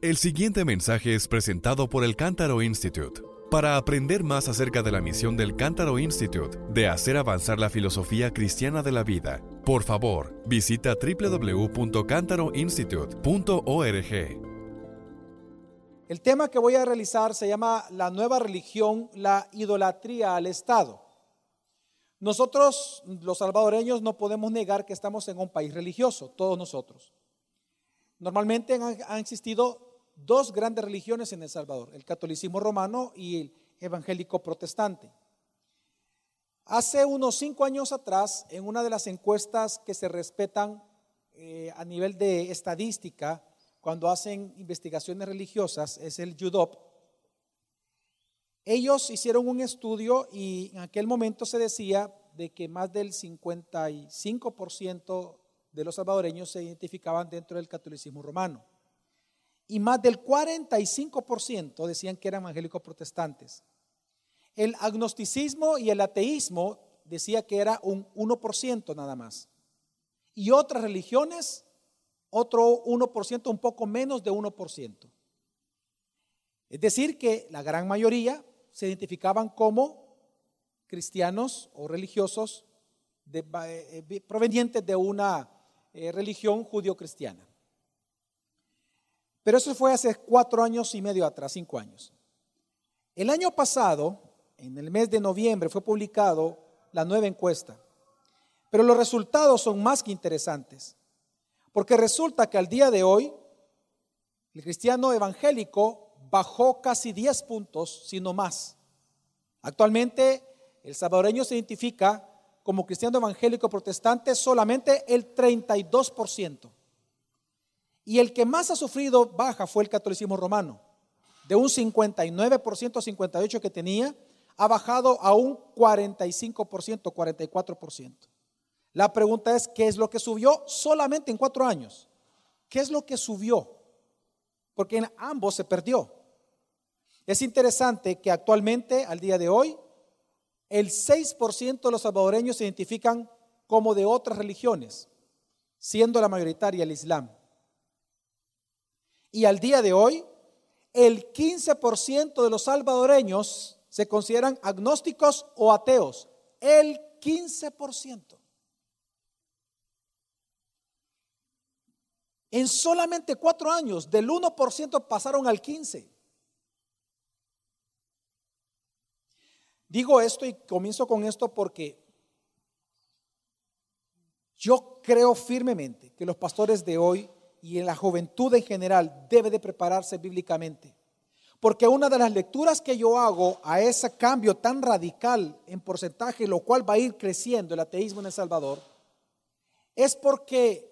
El siguiente mensaje es presentado por el Cántaro Institute. Para aprender más acerca de la misión del Cántaro Institute de hacer avanzar la filosofía cristiana de la vida, por favor, visita www.cantaroinstitute.org. El tema que voy a realizar se llama La nueva religión, la idolatría al Estado. Nosotros, los salvadoreños, no podemos negar que estamos en un país religioso, todos nosotros. Normalmente han, existido dos grandes religiones en El Salvador, el catolicismo romano y el evangélico protestante. Hace unos cinco años atrás, en una de las encuestas que se respetan eh, a nivel de estadística, cuando hacen investigaciones religiosas, es el UDOP, ellos hicieron un estudio y en aquel momento se decía de que más del 55% de los salvadoreños se identificaban dentro del catolicismo romano y más del 45% decían que eran evangélicos protestantes. El agnosticismo y el ateísmo decía que era un 1% nada más. Y otras religiones, otro 1%, un poco menos de 1%. Es decir, que la gran mayoría se identificaban como cristianos o religiosos eh, eh, provenientes de una eh, religión judío-cristiana. Pero eso fue hace cuatro años y medio atrás, cinco años. El año pasado, en el mes de noviembre, fue publicado la nueva encuesta. Pero los resultados son más que interesantes. Porque resulta que al día de hoy, el cristiano evangélico bajó casi 10 puntos, sino más. Actualmente, el salvadoreño se identifica como cristiano evangélico protestante solamente el 32%. Y el que más ha sufrido baja fue el catolicismo romano. De un 59%, 58% que tenía, ha bajado a un 45%, 44%. La pregunta es, ¿qué es lo que subió solamente en cuatro años? ¿Qué es lo que subió? Porque en ambos se perdió. Es interesante que actualmente, al día de hoy, el 6% de los salvadoreños se identifican como de otras religiones, siendo la mayoritaria el Islam. Y al día de hoy, el 15% de los salvadoreños se consideran agnósticos o ateos. El 15%. En solamente cuatro años, del 1% pasaron al 15%. Digo esto y comienzo con esto porque yo creo firmemente que los pastores de hoy y en la juventud en general debe de prepararse bíblicamente. Porque una de las lecturas que yo hago a ese cambio tan radical en porcentaje, lo cual va a ir creciendo el ateísmo en El Salvador, es porque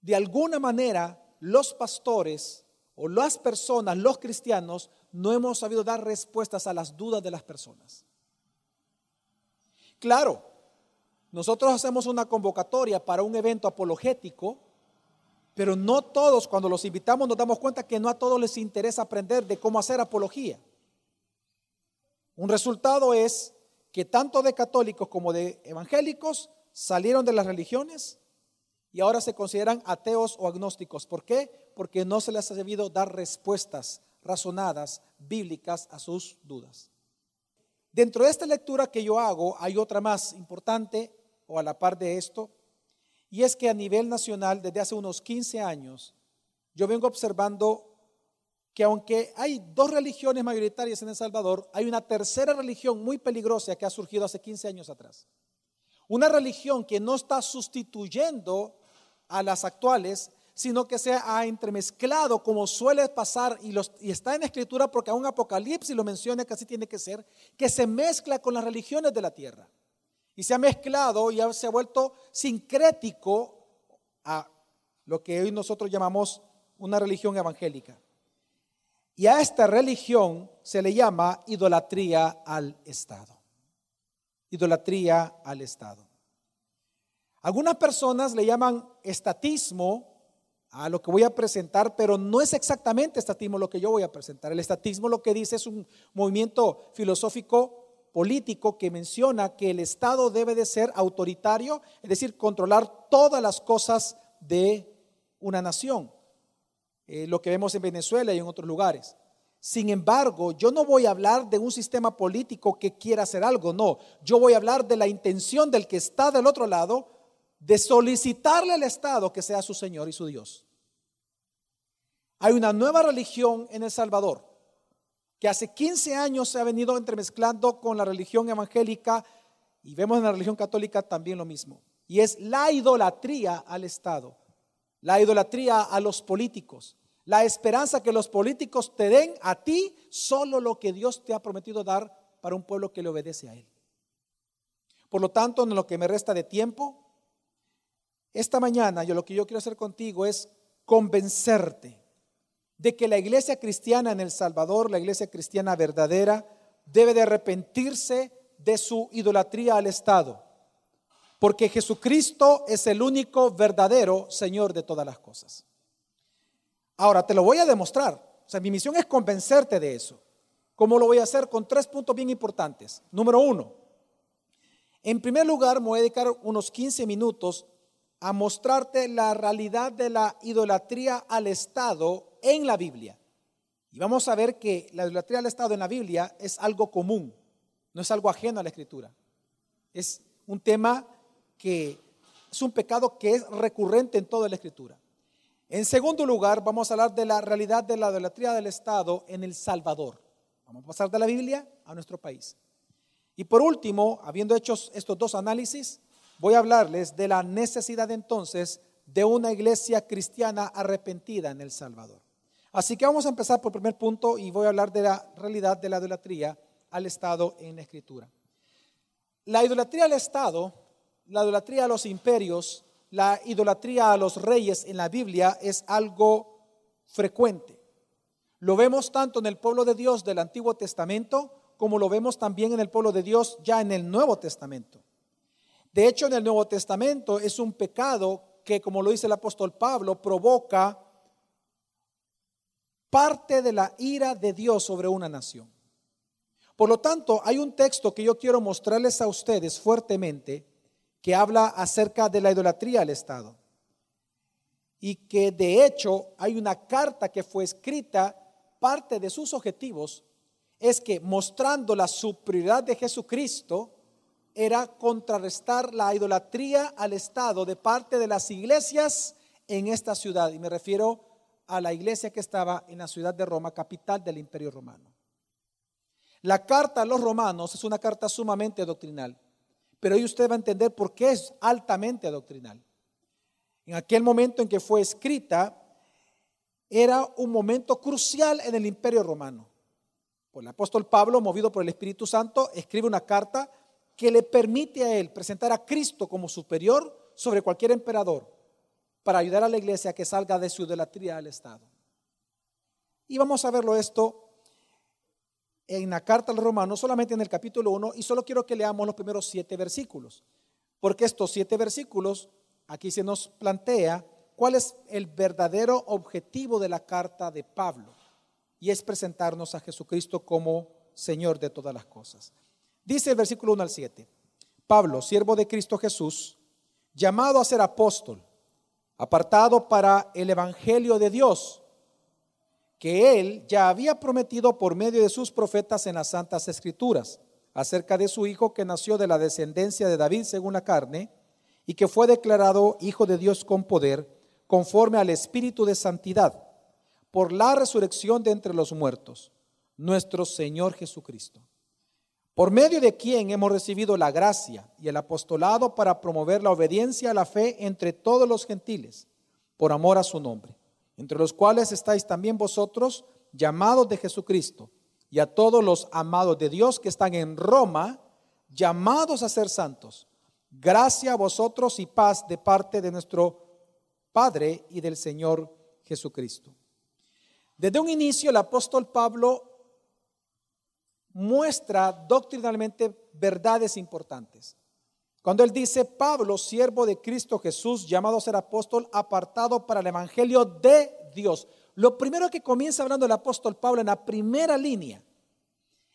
de alguna manera los pastores o las personas, los cristianos, no hemos sabido dar respuestas a las dudas de las personas. Claro, nosotros hacemos una convocatoria para un evento apologético pero no todos, cuando los invitamos, nos damos cuenta que no a todos les interesa aprender de cómo hacer apología. Un resultado es que tanto de católicos como de evangélicos salieron de las religiones y ahora se consideran ateos o agnósticos. ¿Por qué? Porque no se les ha debido dar respuestas razonadas, bíblicas a sus dudas. Dentro de esta lectura que yo hago hay otra más importante o a la par de esto, y es que a nivel nacional, desde hace unos 15 años, yo vengo observando que aunque hay dos religiones mayoritarias en El Salvador, hay una tercera religión muy peligrosa que ha surgido hace 15 años atrás. Una religión que no está sustituyendo a las actuales, sino que se ha entremezclado como suele pasar y, y está en escritura porque aún Apocalipsis lo menciona que así tiene que ser, que se mezcla con las religiones de la tierra y se ha mezclado y se ha vuelto sincrético a lo que hoy nosotros llamamos una religión evangélica. Y a esta religión se le llama idolatría al Estado. Idolatría al Estado. Algunas personas le llaman estatismo a lo que voy a presentar, pero no es exactamente estatismo lo que yo voy a presentar. El estatismo lo que dice es un movimiento filosófico político que menciona que el Estado debe de ser autoritario, es decir, controlar todas las cosas de una nación. eh, lo que vemos en Venezuela y en otros lugares. Sin embargo, yo no voy a hablar de un sistema político que quiera hacer algo, no. Yo voy a hablar de la intención del que está del otro lado de solicitarle al Estado que sea su Señor y su Dios. Hay una nueva religión en El Salvador que hace 15 años se ha venido entremezclando con la religión evangélica y vemos en la religión católica también lo mismo. Y es la idolatría al Estado, la idolatría a los políticos, la esperanza que los políticos te den a ti solo lo que Dios te ha prometido dar para un pueblo que le obedece a Él. Por lo tanto, en lo que me resta de tiempo, esta mañana yo lo que yo quiero hacer contigo es convencerte de que la iglesia cristiana en El Salvador, la iglesia cristiana verdadera, debe de arrepentirse de su idolatría al Estado, porque Jesucristo es el único verdadero Señor de todas las cosas. Ahora, te lo voy a demostrar. O sea, mi misión es convencerte de eso. ¿Cómo lo voy a hacer? Con tres puntos bien importantes. Número uno, en primer lugar, me voy a dedicar unos 15 minutos a mostrarte la realidad de la idolatría al Estado en la Biblia. Y vamos a ver que la idolatría al Estado en la Biblia es algo común, no es algo ajeno a la Escritura. Es un tema que es un pecado que es recurrente en toda la Escritura. En segundo lugar, vamos a hablar de la realidad de la idolatría del Estado en El Salvador. Vamos a pasar de la Biblia a nuestro país. Y por último, habiendo hecho estos dos análisis, voy a hablarles de la necesidad entonces de una iglesia cristiana arrepentida en El Salvador. Así que vamos a empezar por el primer punto y voy a hablar de la realidad de la idolatría al Estado en la Escritura. La idolatría al Estado, la idolatría a los imperios, la idolatría a los reyes en la Biblia es algo frecuente. Lo vemos tanto en el pueblo de Dios del Antiguo Testamento como lo vemos también en el pueblo de Dios ya en el Nuevo Testamento. De hecho, en el Nuevo Testamento es un pecado que, como lo dice el apóstol Pablo, provoca parte de la ira de Dios sobre una nación. Por lo tanto, hay un texto que yo quiero mostrarles a ustedes fuertemente que habla acerca de la idolatría al Estado. Y que de hecho hay una carta que fue escrita, parte de sus objetivos es que mostrando la superioridad de Jesucristo, era contrarrestar la idolatría al Estado de parte de las iglesias en esta ciudad. Y me refiero a la iglesia que estaba en la ciudad de Roma, capital del imperio romano. La carta a los romanos es una carta sumamente doctrinal, pero ahí usted va a entender por qué es altamente doctrinal. En aquel momento en que fue escrita, era un momento crucial en el imperio romano. El apóstol Pablo, movido por el Espíritu Santo, escribe una carta que le permite a él presentar a Cristo como superior sobre cualquier emperador para ayudar a la iglesia a que salga de su idolatría al Estado. Y vamos a verlo esto en la carta al romano, solamente en el capítulo 1, y solo quiero que leamos los primeros siete versículos, porque estos siete versículos, aquí se nos plantea cuál es el verdadero objetivo de la carta de Pablo, y es presentarnos a Jesucristo como Señor de todas las cosas. Dice el versículo 1 al 7. Pablo, siervo de Cristo Jesús, llamado a ser apóstol, apartado para el Evangelio de Dios, que él ya había prometido por medio de sus profetas en las santas escrituras, acerca de su Hijo que nació de la descendencia de David según la carne, y que fue declarado Hijo de Dios con poder, conforme al Espíritu de Santidad, por la resurrección de entre los muertos, nuestro Señor Jesucristo por medio de quien hemos recibido la gracia y el apostolado para promover la obediencia a la fe entre todos los gentiles, por amor a su nombre, entre los cuales estáis también vosotros, llamados de Jesucristo, y a todos los amados de Dios que están en Roma, llamados a ser santos. Gracia a vosotros y paz de parte de nuestro Padre y del Señor Jesucristo. Desde un inicio el apóstol Pablo muestra doctrinalmente verdades importantes. Cuando él dice, Pablo, siervo de Cristo Jesús, llamado a ser apóstol, apartado para el Evangelio de Dios. Lo primero que comienza hablando el apóstol Pablo en la primera línea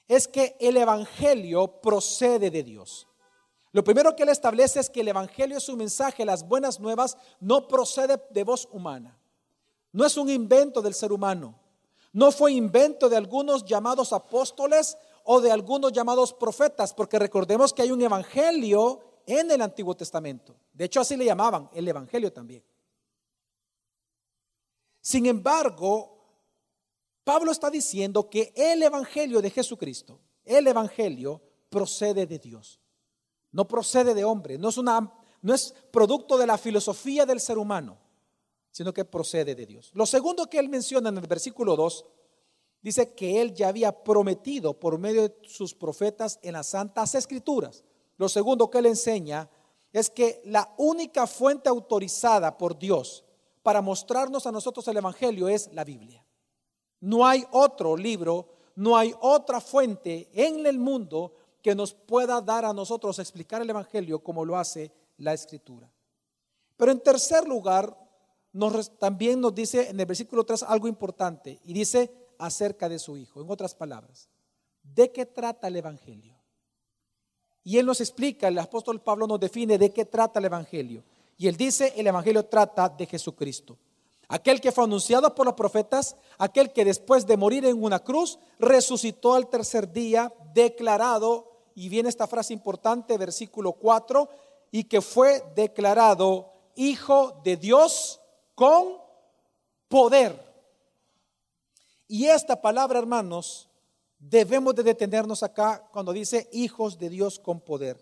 es que el Evangelio procede de Dios. Lo primero que él establece es que el Evangelio es un mensaje, las buenas nuevas, no procede de voz humana. No es un invento del ser humano. No fue invento de algunos llamados apóstoles o de algunos llamados profetas, porque recordemos que hay un evangelio en el Antiguo Testamento. De hecho, así le llamaban, el evangelio también. Sin embargo, Pablo está diciendo que el Evangelio de Jesucristo, el Evangelio procede de Dios. No procede de hombre, no es, una, no es producto de la filosofía del ser humano, sino que procede de Dios. Lo segundo que él menciona en el versículo 2, dice que él ya había prometido por medio de sus profetas en las santas escrituras. Lo segundo que él enseña es que la única fuente autorizada por Dios para mostrarnos a nosotros el Evangelio es la Biblia. No hay otro libro, no hay otra fuente en el mundo que nos pueda dar a nosotros explicar el Evangelio como lo hace la Escritura. Pero en tercer lugar, también nos dice en el versículo 3 algo importante y dice acerca de su Hijo. En otras palabras, ¿de qué trata el Evangelio? Y él nos explica, el apóstol Pablo nos define de qué trata el Evangelio. Y él dice, el Evangelio trata de Jesucristo aquel que fue anunciado por los profetas, aquel que después de morir en una cruz resucitó al tercer día, declarado, y viene esta frase importante, versículo 4, y que fue declarado Hijo de Dios con poder. Y esta palabra, hermanos, debemos de detenernos acá cuando dice hijos de Dios con poder.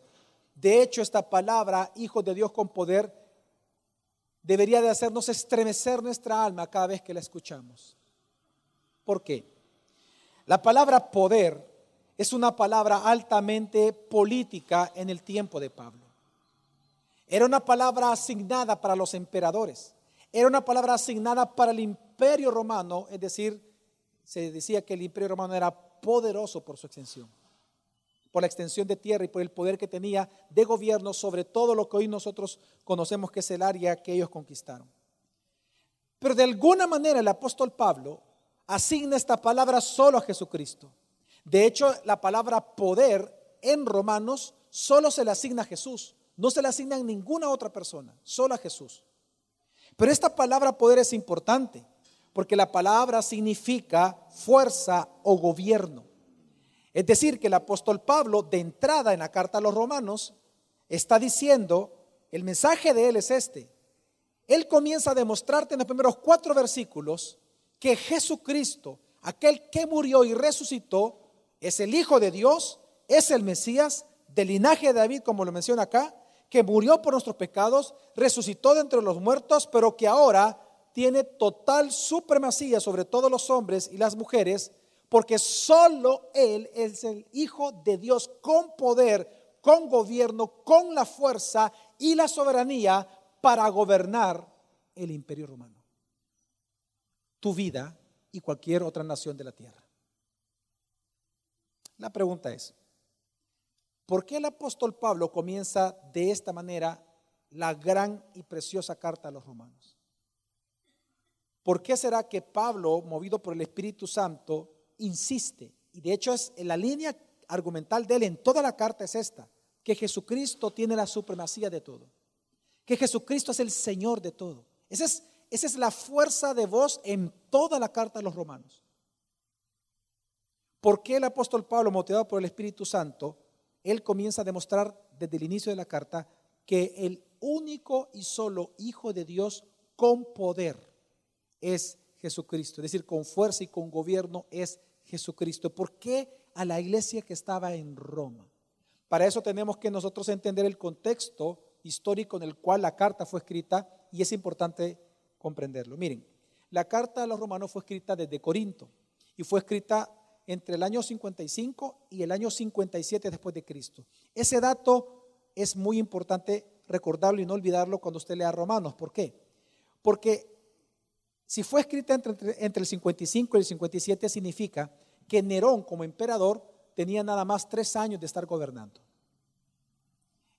De hecho, esta palabra, hijos de Dios con poder, debería de hacernos estremecer nuestra alma cada vez que la escuchamos. ¿Por qué? La palabra poder es una palabra altamente política en el tiempo de Pablo. Era una palabra asignada para los emperadores. Era una palabra asignada para el imperio romano, es decir, se decía que el imperio romano era poderoso por su extensión por la extensión de tierra y por el poder que tenía de gobierno sobre todo lo que hoy nosotros conocemos que es el área que ellos conquistaron. Pero de alguna manera el apóstol Pablo asigna esta palabra solo a Jesucristo. De hecho, la palabra poder en Romanos solo se le asigna a Jesús, no se le asigna a ninguna otra persona, solo a Jesús. Pero esta palabra poder es importante, porque la palabra significa fuerza o gobierno. Es decir, que el apóstol Pablo, de entrada en la carta a los romanos, está diciendo, el mensaje de él es este. Él comienza a demostrarte en los primeros cuatro versículos que Jesucristo, aquel que murió y resucitó, es el Hijo de Dios, es el Mesías del linaje de David, como lo menciona acá, que murió por nuestros pecados, resucitó de entre los muertos, pero que ahora tiene total supremacía sobre todos los hombres y las mujeres porque solo Él es el Hijo de Dios con poder, con gobierno, con la fuerza y la soberanía para gobernar el imperio romano. Tu vida y cualquier otra nación de la tierra. La pregunta es, ¿por qué el apóstol Pablo comienza de esta manera la gran y preciosa carta a los romanos? ¿Por qué será que Pablo, movido por el Espíritu Santo, insiste, y de hecho es la línea argumental de él en toda la carta es esta, que Jesucristo tiene la supremacía de todo, que Jesucristo es el Señor de todo. Esa es, esa es la fuerza de voz en toda la carta de los romanos. ¿Por qué el apóstol Pablo, motivado por el Espíritu Santo, él comienza a demostrar desde el inicio de la carta que el único y solo Hijo de Dios con poder es Jesucristo, es decir, con fuerza y con gobierno es Jesucristo. ¿Por qué a la iglesia que estaba en Roma? Para eso tenemos que nosotros entender el contexto histórico en el cual la carta fue escrita y es importante comprenderlo. Miren, la carta a los romanos fue escrita desde Corinto y fue escrita entre el año 55 y el año 57 después de Cristo. Ese dato es muy importante recordarlo y no olvidarlo cuando usted lea Romanos. ¿Por qué? Porque si fue escrita entre, el 55 y el 57, significa que Nerón como emperador tenía nada más tres años de estar gobernando.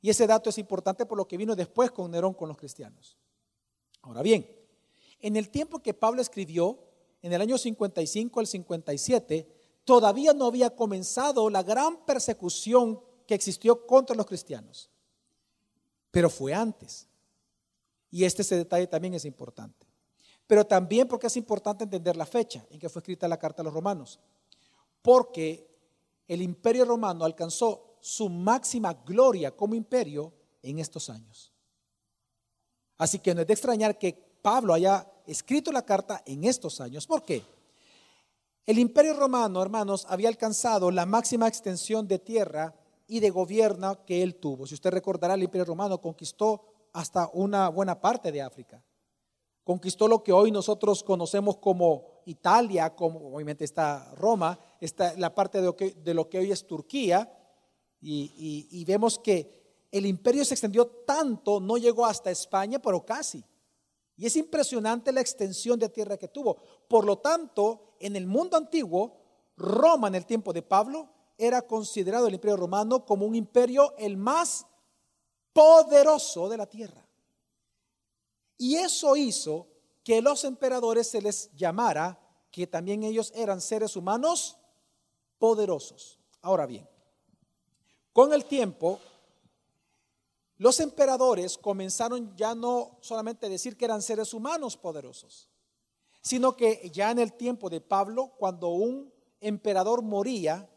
Y ese dato es importante por lo que vino después con Nerón con los cristianos. Ahora bien, en el tiempo que Pablo escribió, en el año 55 al 57, todavía no había comenzado la gran persecución que existió contra los cristianos. Pero fue antes. Y este detalle también es importante. pero también porque es importante entender la fecha en que fue escrita la carta a los romanos, porque el imperio romano alcanzó su máxima gloria como imperio en estos años. Así que no es de extrañar que Pablo haya escrito la carta en estos años. ¿Por qué? El imperio romano, hermanos, había alcanzado la máxima extensión de tierra y de gobierno que él tuvo. Si usted recordará, el imperio romano conquistó hasta una buena parte de África. Conquistó lo que hoy nosotros conocemos como Italia, como obviamente está Roma, está la parte de lo que, hoy es Turquía, y, y vemos que el imperio se extendió tanto, no llegó hasta España, pero casi. Y es impresionante la extensión de tierra que tuvo. Por lo tanto, en el mundo antiguo, Roma en el tiempo de Pablo era considerado el imperio romano como un imperio el más poderoso de la tierra. Y eso hizo que los emperadores se les llamara que también ellos eran seres humanos poderosos. Ahora bien, con el tiempo, los emperadores comenzaron ya no solamente a decir que eran seres humanos poderosos, sino que ya en el tiempo de Pablo, cuando un emperador moría,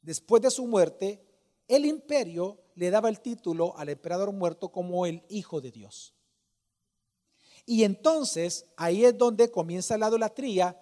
después de su muerte, el imperio le daba el título al emperador muerto como el Hijo de Dios. Y entonces ahí es donde comienza la idolatría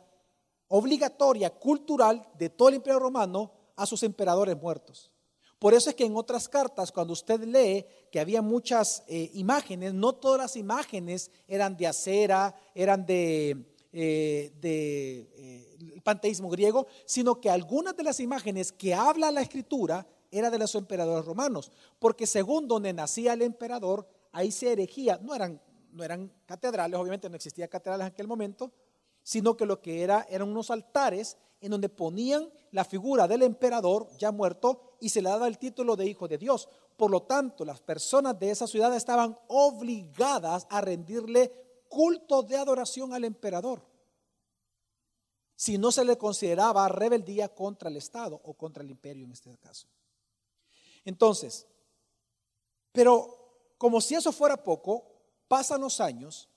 obligatoria, cultural de todo el imperio romano a sus emperadores muertos. Por eso es que en otras cartas, cuando usted lee que había muchas eh, imágenes, no todas las imágenes eran de acera, eran de, eh, eh, panteísmo griego, sino que algunas de las imágenes que habla la escritura era de los emperadores romanos, porque según donde nacía el emperador, ahí se erigía, no eran, no eran catedrales, obviamente no existía catedrales en aquel momento, sino que lo que era eran unos altares en donde ponían la figura del emperador ya muerto y se le daba el título de hijo de Dios. Por lo tanto, las personas de esa ciudad estaban obligadas a rendirle culto de adoración al emperador. Si no se le consideraba rebeldía contra el Estado o contra el imperio en este caso. Entonces, pero como si eso fuera poco, pasan los años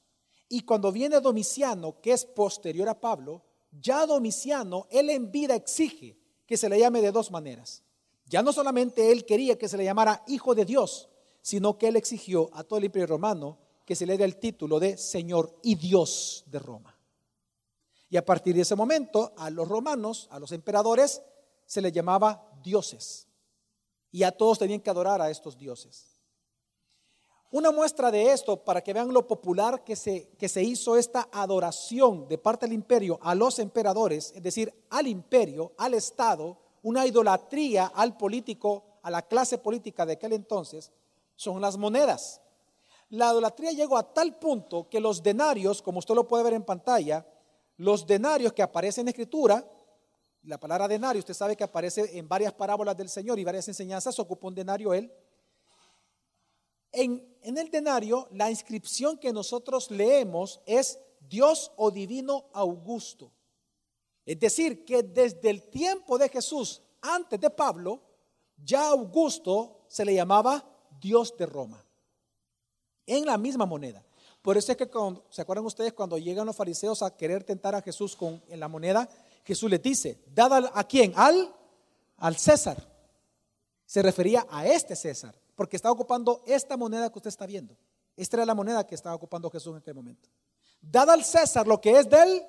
y cuando viene Domiciano, que es posterior a Pablo, ya Domiciano, él en vida exige que se le llame de dos maneras. Ya no solamente él quería que se le llamara hijo de Dios, sino que él exigió a todo el imperio romano que se le dé el título de Señor y Dios de Roma. Y a partir de ese momento, a los romanos, a los emperadores, se les llamaba dioses. Y a todos tenían que adorar a estos dioses. Una muestra de esto, para que vean lo popular que se, que se hizo esta adoración de parte del imperio a los emperadores, es decir, al imperio, al Estado, una idolatría al político, a la clase política de aquel entonces, son las monedas. La idolatría llegó a tal punto que los denarios, como usted lo puede ver en pantalla, los denarios que aparecen en escritura, la palabra denario, usted sabe que aparece en varias parábolas del Señor y varias enseñanzas, ocupa un denario él, en, el denario, la inscripción que nosotros leemos es Dios o Divino Augusto. Es decir, que desde el tiempo de Jesús, antes de Pablo, ya Augusto se le llamaba Dios de Roma. En la misma moneda. Por eso es que, ¿se acuerdan ustedes cuando llegan los fariseos a querer tentar a Jesús con, en la moneda? Jesús les dice, ¿dada a quién? Al, al César. Se refería a este César porque estaba ocupando esta moneda que usted está viendo. Esta era la moneda que estaba ocupando Jesús en aquel momento. Dada al César lo que es del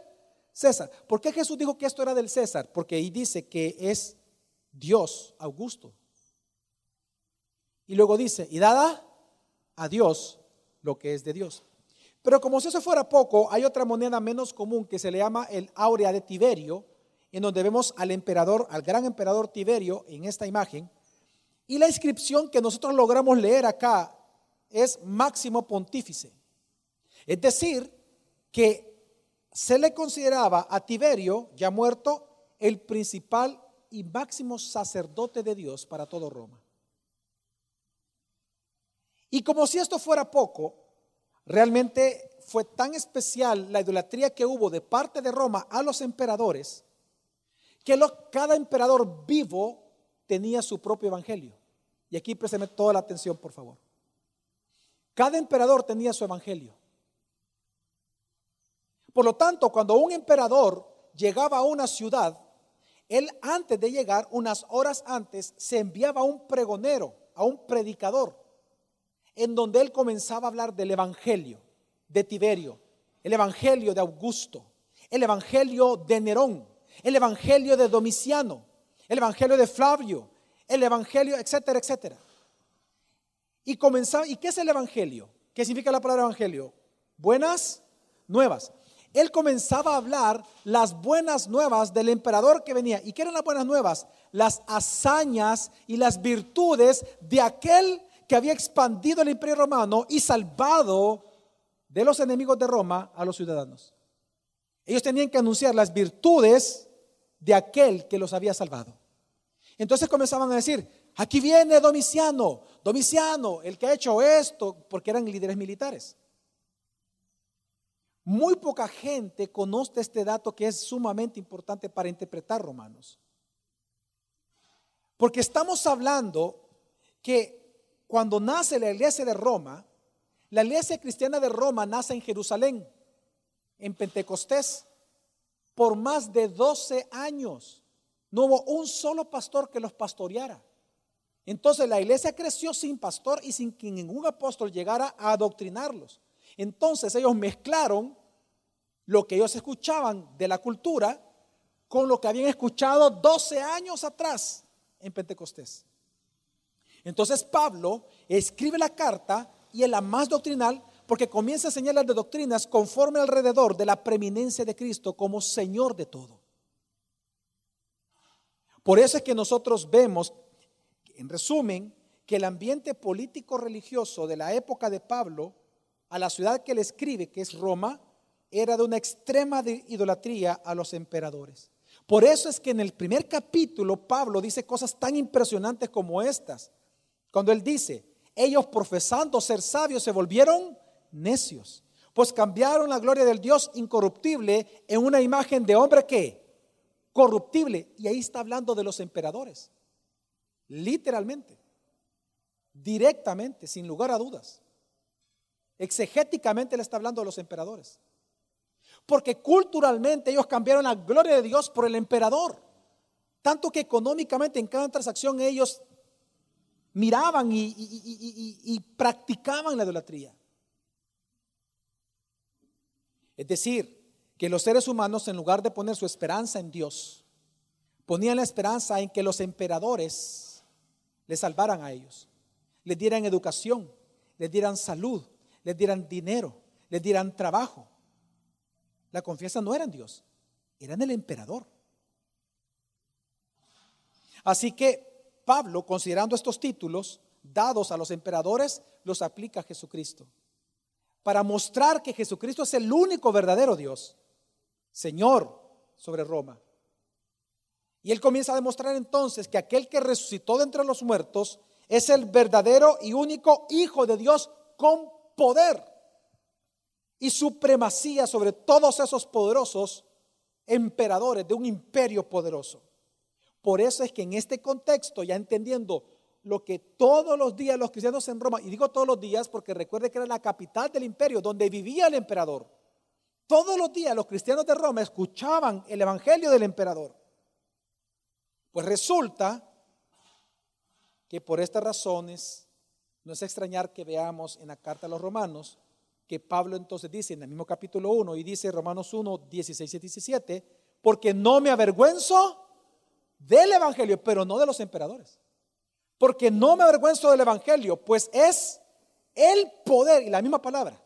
César. ¿Por qué Jesús dijo que esto era del César? Porque ahí dice que es Dios, Augusto. Y luego dice, y dada a Dios lo que es de Dios. Pero como si eso fuera poco, hay otra moneda menos común que se le llama el áurea de Tiberio, en donde vemos al emperador, al gran emperador Tiberio en esta imagen, y la inscripción que nosotros logramos leer acá es máximo pontífice. Es decir, que se le consideraba a Tiberio, ya muerto, el principal y máximo sacerdote de Dios para todo Roma. Y como si esto fuera poco, realmente fue tan especial la idolatría que hubo de parte de Roma a los emperadores, que cada emperador vivo tenía su propio evangelio. Y aquí présteme toda la atención, por favor. Cada emperador tenía su evangelio. Por lo tanto, cuando un emperador llegaba a una ciudad, él antes de llegar, unas horas antes, se enviaba a un pregonero, a un predicador, en donde él comenzaba a hablar del Evangelio de Tiberio, el Evangelio de Augusto, el Evangelio de Nerón, el Evangelio de Domiciano, el Evangelio de Flavio, el Evangelio, etcétera, etcétera. Y comenzaba, ¿y qué es el Evangelio? ¿Qué significa la palabra Evangelio? Buenas nuevas. Él comenzaba a hablar las buenas nuevas del emperador que venía. ¿Y qué eran las buenas nuevas? Las hazañas y las virtudes de aquel que había expandido el imperio romano y salvado de los enemigos de Roma a los ciudadanos. Ellos tenían que anunciar las virtudes de aquel que los había salvado. Entonces comenzaban a decir, aquí viene Domiciano, Domiciano, el que ha hecho esto, porque eran líderes militares. Muy poca gente conoce este dato que es sumamente importante para interpretar Romanos. Porque estamos hablando que cuando nace la iglesia de Roma, la iglesia cristiana de Roma nace en Jerusalén, en Pentecostés, por más de 12 años. No hubo un solo pastor que los pastoreara. Entonces la iglesia creció sin pastor y sin que ningún apóstol llegara a adoctrinarlos. Entonces ellos mezclaron lo que ellos escuchaban de la cultura con lo que habían escuchado 12 años atrás en Pentecostés. Entonces Pablo escribe la carta y es la más doctrinal porque comienza a señalar de doctrinas conforme alrededor de la preeminencia de Cristo como Señor de todo. Por eso es que nosotros vemos, en resumen, que el ambiente político religioso de la época de Pablo, a la ciudad que le escribe, que es Roma, era de una extrema idolatría a los emperadores. Por eso es que en el primer capítulo Pablo dice cosas tan impresionantes como estas. Cuando él dice, ellos profesando ser sabios se volvieron necios, pues cambiaron la gloria del Dios incorruptible en una imagen de hombre que corruptible. Y ahí está hablando de los emperadores. Literalmente, directamente, sin lugar a dudas. Exegéticamente le está hablando de los emperadores. Porque culturalmente ellos cambiaron la gloria de Dios por el emperador. Tanto que económicamente en cada transacción ellos miraban y, practicaban la idolatría. Es decir, que los seres humanos en lugar de poner su esperanza en Dios, ponían la esperanza en que los emperadores les salvaran a ellos, les dieran educación, les dieran salud, les dieran dinero, les dieran trabajo. La confianza no era en Dios, era en el emperador. Así que Pablo, considerando estos títulos dados a los emperadores, los aplica a Jesucristo. Para mostrar que Jesucristo es el único verdadero Dios, Señor sobre Roma. Y él comienza a demostrar entonces que aquel que resucitó de entre los muertos es el verdadero y único Hijo de Dios con poder y supremacía sobre todos esos poderosos emperadores de un imperio poderoso. Por eso es que en este contexto, ya entendiendo lo que todos los días los cristianos en Roma, y digo todos los días porque recuerde que era la capital del imperio, donde vivía el emperador, todos los días los cristianos de Roma escuchaban el evangelio del emperador. Pues resulta que por estas razones no es extrañar que veamos en la carta a los romanos que Pablo entonces dice en el mismo capítulo 1 y dice Romanos 1, 16 y 17, porque no me avergüenzo del Evangelio, pero no de los emperadores. Porque no me avergüenzo del Evangelio, pues es el poder, y la misma palabra,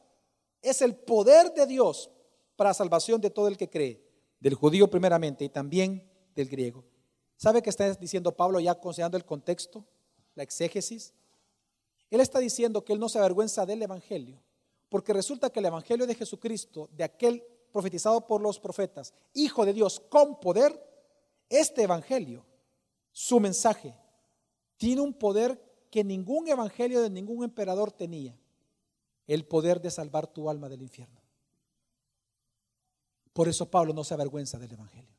es el poder de Dios para salvación de todo el que cree, del judío primeramente y también del griego. ¿Sabe qué está diciendo Pablo ya considerando el contexto, la exégesis? Él está diciendo que él no se avergüenza del Evangelio, porque resulta que el Evangelio de Jesucristo, de aquel profetizado por los profetas, Hijo de Dios con poder, este Evangelio, su mensaje, tiene un poder que ningún Evangelio de ningún emperador tenía, el poder de salvar tu alma del infierno. Por eso Pablo no se avergüenza del Evangelio,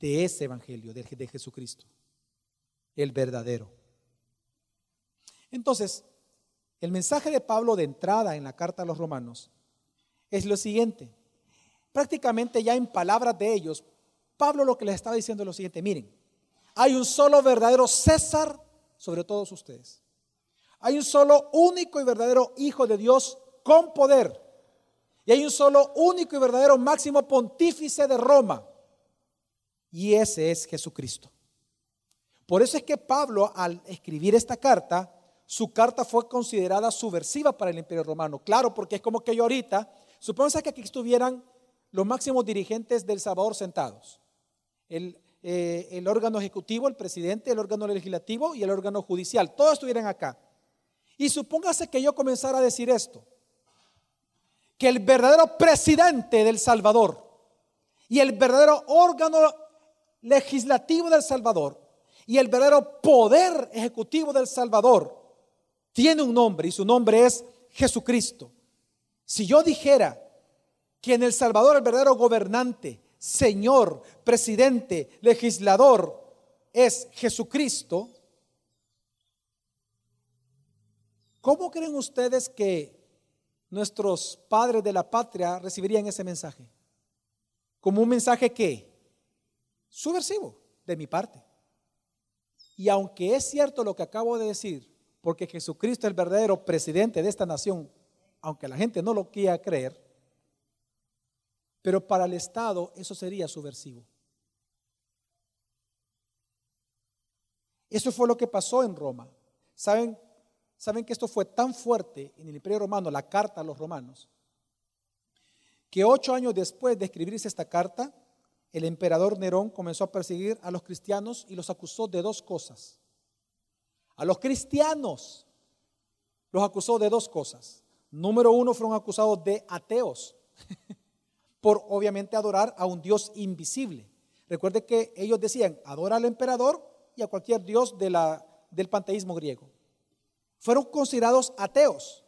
de ese Evangelio de, Jesucristo, el verdadero. Entonces, el mensaje de Pablo de entrada en la carta a los romanos es lo siguiente. Prácticamente ya en palabras de ellos, Pablo lo que les estaba diciendo es lo siguiente, miren, hay un solo verdadero César sobre todos ustedes. Hay un solo único y verdadero Hijo de Dios con poder. Y hay un solo único y verdadero máximo pontífice de Roma. Y ese es Jesucristo. Por eso es que Pablo, al escribir esta carta, su carta fue considerada subversiva para el imperio romano. Claro, porque es como que yo ahorita, supónganse que aquí estuvieran los máximos dirigentes del Salvador sentados. El, eh, el órgano ejecutivo, el presidente, el órgano legislativo y el órgano judicial. Todos estuvieran acá. Y supóngase que yo comenzara a decir esto, que el verdadero presidente del Salvador y el verdadero órgano legislativo del Salvador y el verdadero poder ejecutivo del Salvador tiene un nombre y su nombre es Jesucristo. Si yo dijera que en El Salvador el verdadero gobernante, Señor, presidente, legislador es Jesucristo, ¿cómo creen ustedes que nuestros padres de la patria recibirían ese mensaje? Como un mensaje que subversivo de mi parte. Y aunque es cierto lo que acabo de decir, porque Jesucristo es el verdadero presidente de esta nación, aunque la gente no lo quiera creer, pero para el Estado eso sería subversivo. Eso fue lo que pasó en Roma. ¿Saben, saben que esto fue tan fuerte en el Imperio Romano, la carta a los romanos, que ocho años después de escribirse esta carta, el emperador Nerón comenzó a perseguir a los cristianos y los acusó de dos cosas. A los cristianos los acusó de dos cosas. Número uno, fueron acusados de ateos, por obviamente adorar a un Dios invisible. Recuerde que ellos decían, adora al emperador y a cualquier Dios de la, del panteísmo griego. Fueron considerados ateos.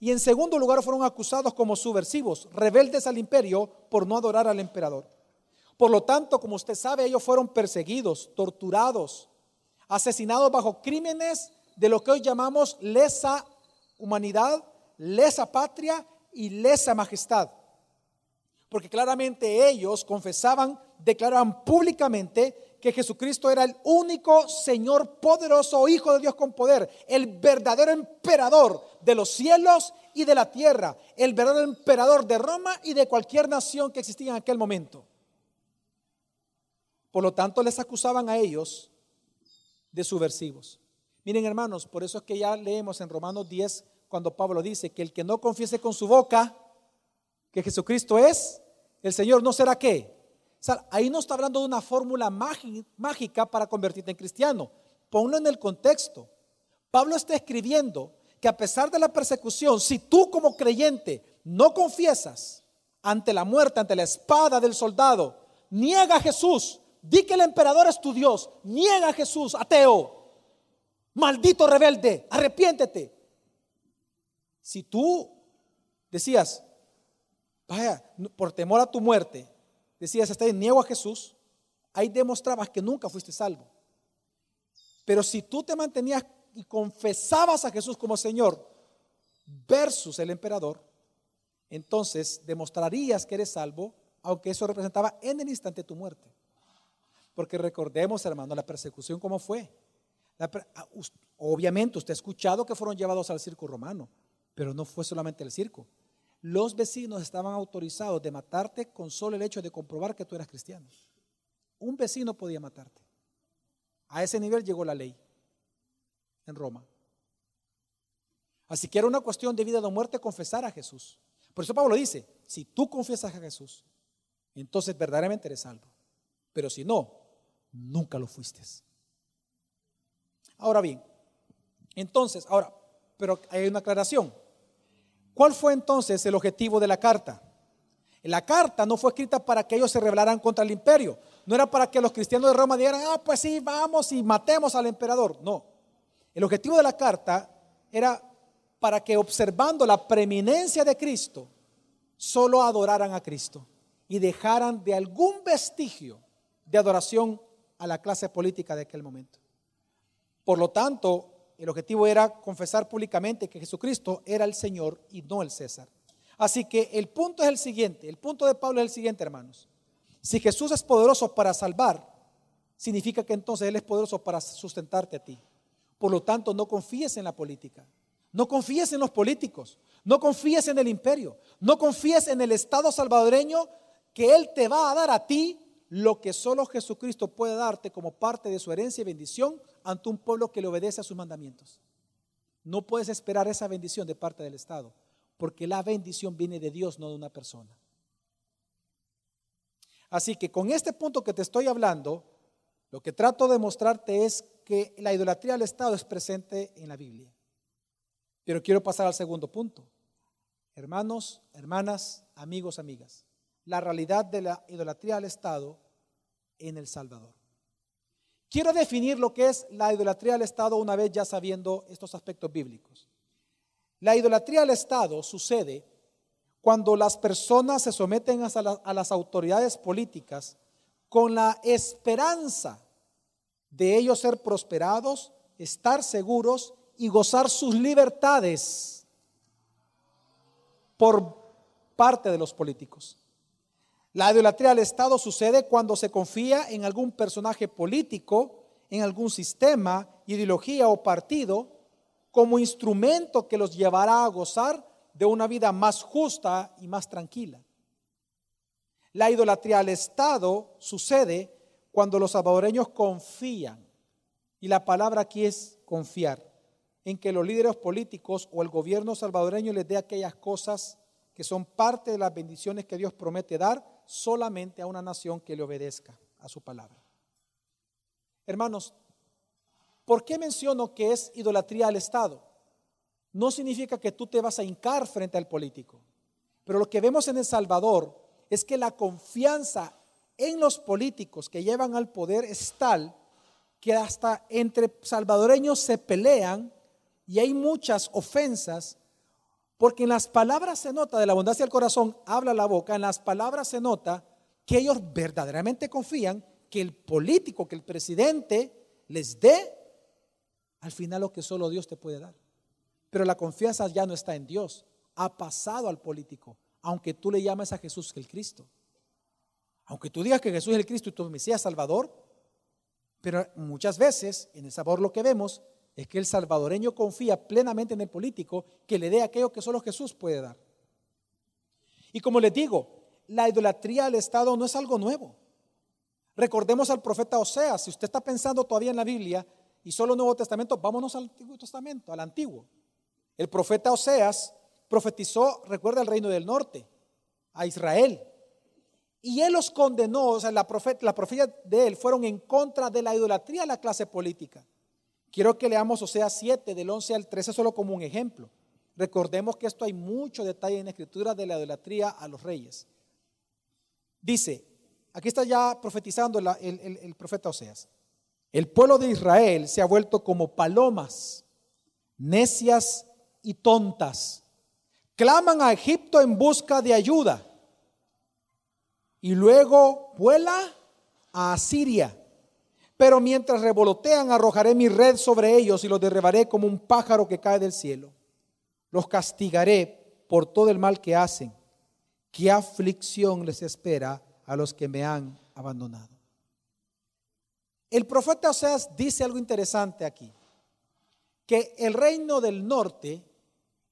Y en segundo lugar, fueron acusados como subversivos, rebeldes al imperio por no adorar al emperador. Por lo tanto, como usted sabe, ellos fueron perseguidos, torturados, asesinados bajo crímenes de lo que hoy llamamos lesa humanidad, lesa patria y lesa majestad. Porque claramente ellos confesaban, declaraban públicamente que Jesucristo era el único Señor poderoso, Hijo de Dios con poder, el verdadero emperador de los cielos y de la tierra, el verdadero emperador de Roma y de cualquier nación que existía en aquel momento. Por lo tanto, les acusaban a ellos de subversivos. Miren hermanos, por eso es que ya leemos en Romanos 10 cuando Pablo dice que el que no confiese con su boca que Jesucristo es, el Señor no será qué. Ahí no está hablando de una fórmula mágica para convertirte en cristiano. Ponlo en el contexto. Pablo está escribiendo que a pesar de la persecución, si tú como creyente no confiesas ante la muerte, ante la espada del soldado, niega a Jesús, Di que el emperador es tu Dios. Niega a Jesús, ateo. Maldito rebelde, arrepiéntete. Si tú decías, vaya, por temor a tu muerte, decías, está en niego a Jesús, ahí demostrabas que nunca fuiste salvo. Pero si tú te mantenías y confesabas a Jesús como Señor versus el emperador, entonces demostrarías que eres salvo, aunque eso representaba en el instante tu muerte. Porque recordemos, hermano, la persecución cómo fue. Ah, obviamente usted ha escuchado que fueron llevados al circo romano, pero no fue solamente el circo. Los vecinos estaban autorizados de matarte con solo el hecho de comprobar que tú eras cristiano. Un vecino podía matarte. A ese nivel llegó la ley en Roma. Así que era una cuestión de vida o muerte confesar a Jesús. Por eso Pablo dice, si tú confiesas a Jesús, entonces verdaderamente eres salvo. Pero si no, nunca lo fuiste. Ahora bien, entonces, ahora, pero hay una aclaración. ¿Cuál fue entonces el objetivo de la carta? La carta no fue escrita para que ellos se rebelaran contra el imperio. No era para que los cristianos de Roma dijeran, ah, pues sí, vamos y matemos al emperador. No. El objetivo de la carta era para que observando la preeminencia de Cristo, solo adoraran a Cristo y dejaran de algún vestigio de adoración a la clase política de aquel momento. Por lo tanto, el objetivo era confesar públicamente que Jesucristo era el Señor y no el César. Así que el punto es el siguiente, el punto de Pablo es el siguiente, hermanos. Si Jesús es poderoso para salvar, significa que entonces Él es poderoso para sustentarte a ti. Por lo tanto, no confíes en la política, no confíes en los políticos, no confíes en el imperio, no confíes en el Estado salvadoreño que Él te va a dar a ti lo que solo Jesucristo puede darte como parte de su herencia y bendición ante un pueblo que le obedece a sus mandamientos. No puedes esperar esa bendición de parte del Estado, porque la bendición viene de Dios, no de una persona. Así que con este punto que te estoy hablando, lo que trato de mostrarte es que la idolatría al Estado es presente en la Biblia. Pero quiero pasar al segundo punto. Hermanos, hermanas, amigos, amigas, la realidad de la idolatría al Estado en El Salvador. Quiero definir lo que es la idolatría al Estado una vez ya sabiendo estos aspectos bíblicos. La idolatría al Estado sucede cuando las personas se someten a, las autoridades políticas con la esperanza de ellos ser prosperados, estar seguros y gozar sus libertades por parte de los políticos. La idolatría al Estado sucede cuando se confía en algún personaje político, en algún sistema, ideología o partido como instrumento que los llevará a gozar de una vida más justa y más tranquila. La idolatría al Estado sucede cuando los salvadoreños confían, y la palabra aquí es confiar, en que los líderes políticos o el gobierno salvadoreño les dé aquellas cosas que son parte de las bendiciones que Dios promete dar solamente a una nación que le obedezca a su palabra. Hermanos, ¿por qué menciono que es idolatría al Estado? No significa que tú te vas a hincar frente al político, pero lo que vemos en El Salvador es que la confianza en los políticos que llevan al poder es tal que hasta entre salvadoreños se pelean y hay muchas ofensas porque en las palabras se nota, de la abundancia del corazón habla la boca, en las palabras se nota que ellos verdaderamente confían que el político, que el presidente les dé al final lo que solo Dios te puede dar. Pero la confianza ya no está en Dios, ha pasado al político, aunque tú le llames a Jesús el Cristo. Aunque tú digas que Jesús es el Cristo y tu Mesías Salvador, pero muchas veces en el sabor lo que vemos es que el salvadoreño confía plenamente en el político que le dé aquello que solo Jesús puede dar. Y como les digo, la idolatría al Estado no es algo nuevo. Recordemos al profeta Oseas, si usted está pensando todavía en la Biblia y solo Nuevo Testamento, vámonos al Antiguo Testamento, al Antiguo. El profeta Oseas profetizó, recuerda el reino del norte, a Israel. Y él los condenó, o sea, la, profecía de él fueron en contra de la idolatría a la clase política. Quiero que leamos Oseas 7, del 11 al 13, solo como un ejemplo. Recordemos que esto hay mucho detalle en la escritura de la idolatría a los reyes. Dice, aquí está ya profetizando el, el profeta Oseas. El pueblo de Israel se ha vuelto como palomas, necias y tontas. Claman a Egipto en busca de ayuda y luego vuela a Asiria pero mientras revolotean, arrojaré mi red sobre ellos y los derribaré como un pájaro que cae del cielo. Los castigaré por todo el mal que hacen. ¿Qué aflicción les espera a los que me han abandonado? El profeta Oseas dice algo interesante aquí, que el reino del norte,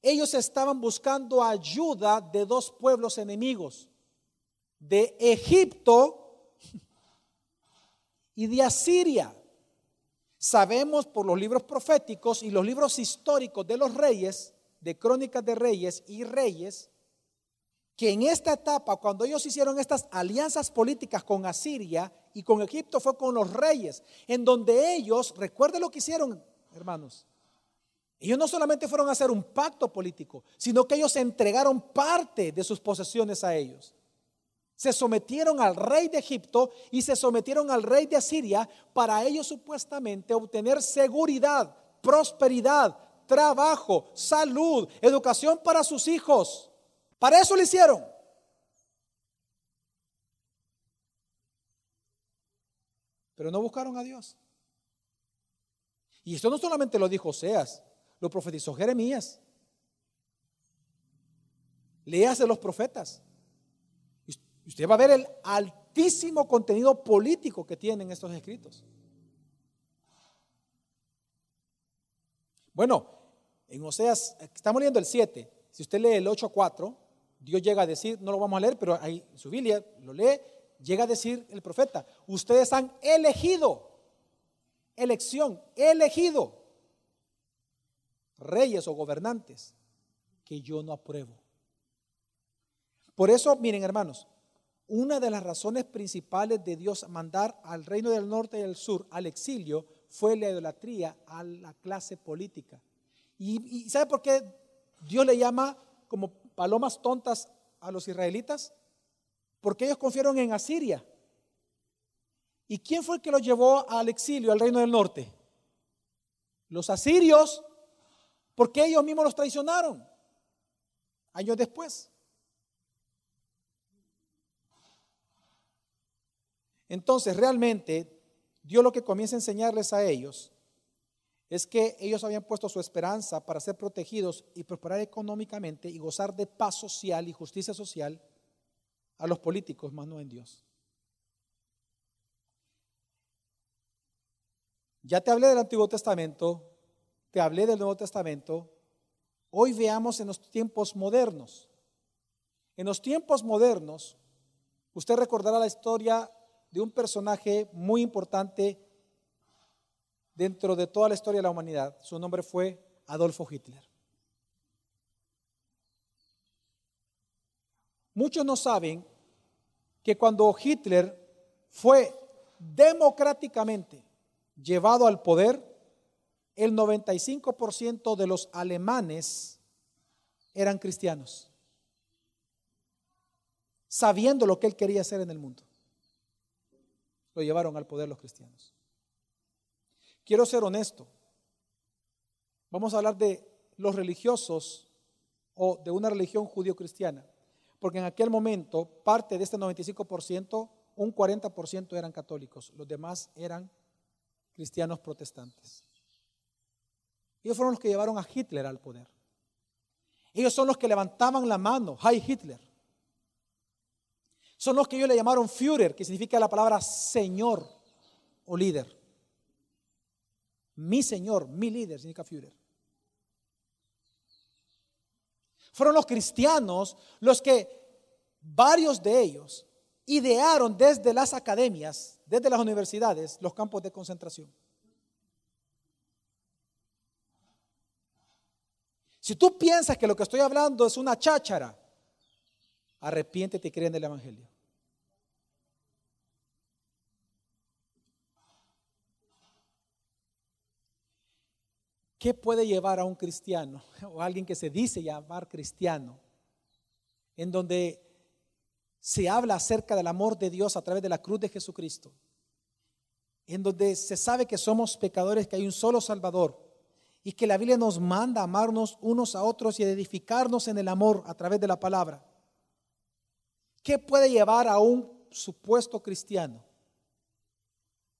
ellos estaban buscando ayuda de dos pueblos enemigos, de Egipto y de Asiria. Sabemos por los libros proféticos y los libros históricos de los reyes, de crónicas de reyes y reyes, que en esta etapa, cuando ellos hicieron estas alianzas políticas con Asiria y con Egipto, fue con los reyes, en donde ellos, recuerden lo que hicieron, hermanos, ellos no solamente fueron a hacer un pacto político, sino que ellos entregaron parte de sus posesiones a ellos se sometieron al rey de Egipto y se sometieron al rey de Asiria para ellos supuestamente obtener seguridad, prosperidad, trabajo, salud, educación para sus hijos. Para eso lo hicieron. Pero no buscaron a Dios. Y esto no solamente lo dijo Oseas, lo profetizó Jeremías. Léase los profetas. Usted va a ver el altísimo contenido político que tienen estos escritos. Bueno, en Oseas, estamos leyendo el 7. Si usted lee el 8.4, Dios llega a decir, no lo vamos a leer, pero ahí en su Biblia lo lee, llega a decir el profeta, ustedes han elegido, elección, elegido reyes o gobernantes que yo no apruebo. Por eso, miren hermanos, una de las razones principales de Dios mandar al reino del norte y del sur al exilio fue la idolatría a la clase política. ¿Y, sabe por qué Dios le llama como palomas tontas a los israelitas? Porque ellos confiaron en Asiria. ¿Y quién fue el que los llevó al exilio, al reino del norte? Los asirios, porque ellos mismos los traicionaron años después. Entonces, realmente, Dios lo que comienza a enseñarles a ellos es que ellos habían puesto su esperanza para ser protegidos y prosperar económicamente y gozar de paz social y justicia social a los políticos, más no en Dios. Ya te hablé del Antiguo Testamento, te hablé del Nuevo Testamento. Hoy veamos en los tiempos modernos. En los tiempos modernos, usted recordará la historia de un personaje muy importante dentro de toda la historia de la humanidad. Su nombre fue Adolfo Hitler. Muchos no saben que cuando Hitler fue democráticamente llevado al poder, el 95% de los alemanes eran cristianos, sabiendo lo que él quería hacer en el mundo. Lo llevaron al poder los cristianos. Quiero ser honesto. Vamos a hablar de los religiosos o de una religión judío-cristiana, porque en aquel momento parte de este 95%, un 40% eran católicos, los demás eran cristianos protestantes. Ellos fueron los que llevaron a Hitler al poder. Ellos son los que levantaban la mano, Hi Hitler. Son los que ellos le llamaron Führer, que significa la palabra Señor o líder. Mi Señor, mi líder, significa Führer. Fueron los cristianos los que varios de ellos idearon desde las academias, desde las universidades, los campos de concentración. Si tú piensas que lo que estoy hablando es una cháchara, arrepiéntete y cree en el Evangelio. ¿Qué puede llevar a un cristiano o a alguien que se dice llamar cristiano, en donde se habla acerca del amor de Dios a través de la cruz de Jesucristo, en donde se sabe que somos pecadores, que hay un solo Salvador y que la Biblia nos manda a amarnos unos a otros y a edificarnos en el amor a través de la palabra? ¿Qué puede llevar a un supuesto cristiano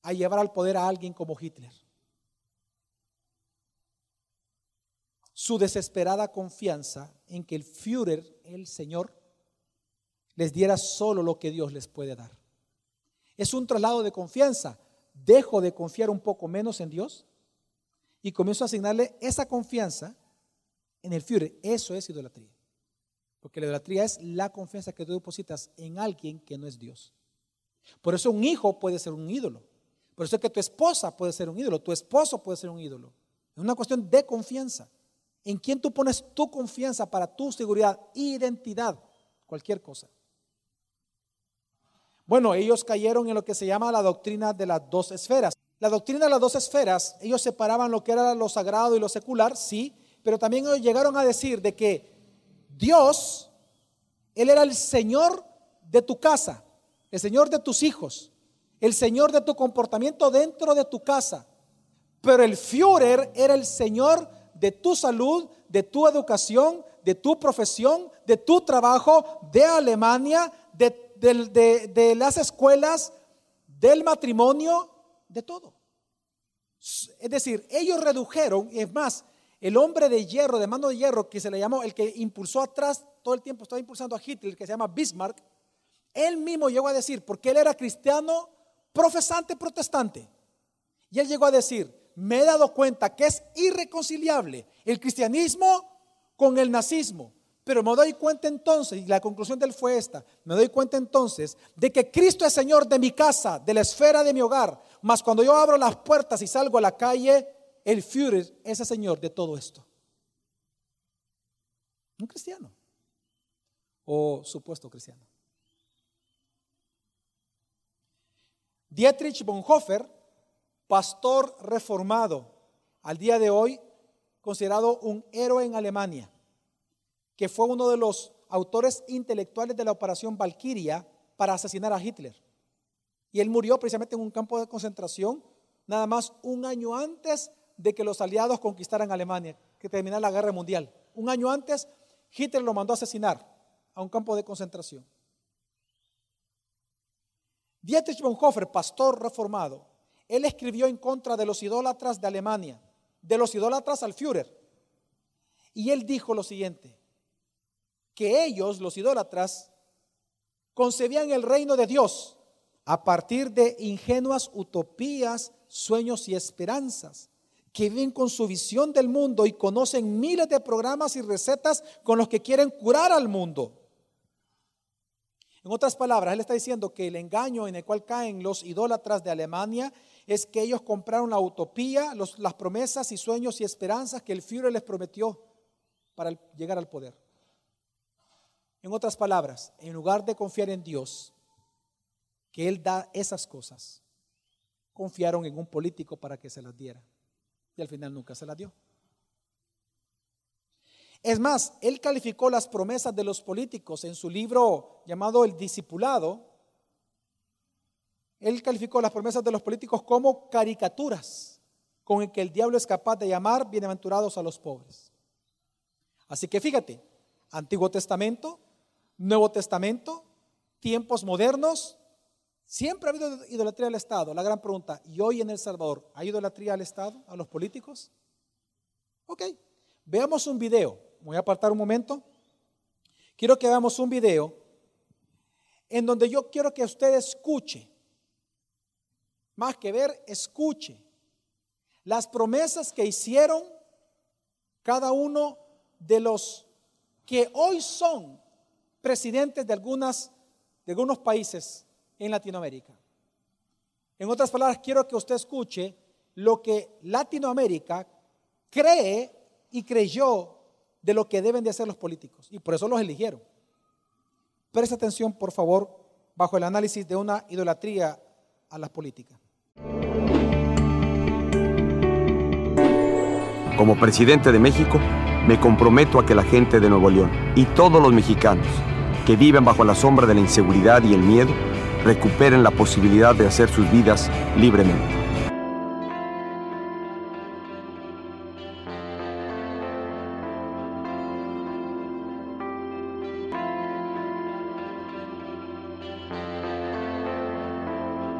a llevar al poder a alguien como Hitler? su desesperada confianza en que el Führer, el Señor, les diera solo lo que Dios les puede dar. Es un traslado de confianza. Dejo de confiar un poco menos en Dios y comienzo a asignarle esa confianza en el Führer. Eso es idolatría. Porque la idolatría es la confianza que tú depositas en alguien que no es Dios. Por eso un hijo puede ser un ídolo. Por eso es que tu esposa puede ser un ídolo, tu esposo puede ser un ídolo. Es una cuestión de confianza. ¿En quién tú pones tu confianza para tu seguridad, identidad, cualquier cosa? Bueno, ellos cayeron en lo que se llama la doctrina de las dos esferas. La doctrina de las dos esferas, ellos separaban lo que era lo sagrado y lo secular, sí, pero también ellos llegaron a decir de que Dios, Él era el Señor de tu casa, el Señor de tus hijos, el Señor de tu comportamiento dentro de tu casa, pero el Führer era el Señor de tu salud, de tu educación, de tu profesión, de tu trabajo, de Alemania, de, las escuelas, del matrimonio, de todo. Es decir, ellos redujeron, es más, el hombre de hierro, de mano de hierro, que se le llamó, el que impulsó atrás, todo el tiempo estaba impulsando a Hitler, que se llama Bismarck, él mismo llegó a decir, porque él era cristiano, profesante, protestante. Y él llegó a decir, me he dado cuenta que es irreconciliable el cristianismo con el nazismo. Pero me doy cuenta entonces, y la conclusión de él fue esta, me doy cuenta entonces de que Cristo es Señor de mi casa, de la esfera de mi hogar, mas cuando yo abro las puertas y salgo a la calle, el Führer es el Señor de todo esto. Un cristiano o supuesto cristiano. Dietrich Bonhoeffer, pastor reformado, al día de hoy considerado un héroe en Alemania, que fue uno de los autores intelectuales de la operación Valkyria para asesinar a Hitler. Y él murió precisamente en un campo de concentración nada más un año antes de que los aliados conquistaran Alemania, que terminara la guerra mundial. Un año antes, Hitler lo mandó a asesinar a un campo de concentración. Dietrich Bonhoeffer, pastor reformado, él escribió en contra de los idólatras de Alemania, de los idólatras al Führer. Y él dijo lo siguiente, que ellos, los idólatras, concebían el reino de Dios a partir de ingenuas utopías, sueños y esperanzas, que viven con su visión del mundo y conocen miles de programas y recetas con los que quieren curar al mundo. En otras palabras, él está diciendo que el engaño en el cual caen los idólatras de Alemania es que ellos compraron la utopía, las promesas y sueños y esperanzas que el Führer les prometió para llegar al poder. En otras palabras, en lugar de confiar en Dios, que Él da esas cosas, confiaron en un político para que se las diera. Y al final nunca se las dio. Es más, él calificó las promesas de los políticos en su libro llamado El Discipulado. Él calificó las promesas de los políticos como caricaturas con el que el diablo es capaz de llamar bienaventurados a los pobres. Así que fíjate, Antiguo Testamento, Nuevo Testamento, tiempos modernos, Siempre ha habido idolatría al Estado. La gran pregunta, ¿y hoy en El Salvador hay idolatría al Estado, a los políticos? Ok, veamos un video. Voy a apartar un momento. Quiero que veamos un video en donde yo quiero que usted escuche, más que ver, escuche las promesas que hicieron cada uno de los que hoy son presidentes de, algunas, de algunos países en Latinoamérica. En otras palabras, quiero que usted escuche lo que Latinoamérica cree y creyó de lo que deben de hacer los políticos. Y por eso los eligieron. Presta atención, por favor, bajo el análisis de una idolatría a las políticas. Como presidente de México, me comprometo a que la gente de Nuevo León y todos los mexicanos que viven bajo la sombra de la inseguridad y el miedo recuperen la posibilidad de hacer sus vidas libremente.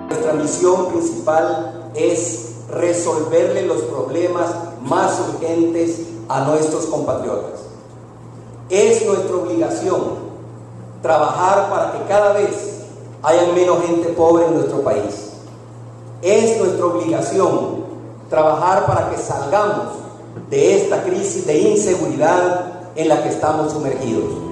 Nuestra misión principal es resolverle los problemas más urgentes a nuestros compatriotas. Es nuestra obligación trabajar para que cada vez haya menos gente pobre en nuestro país. Es nuestra obligación trabajar para que salgamos de esta crisis de inseguridad en la que estamos sumergidos.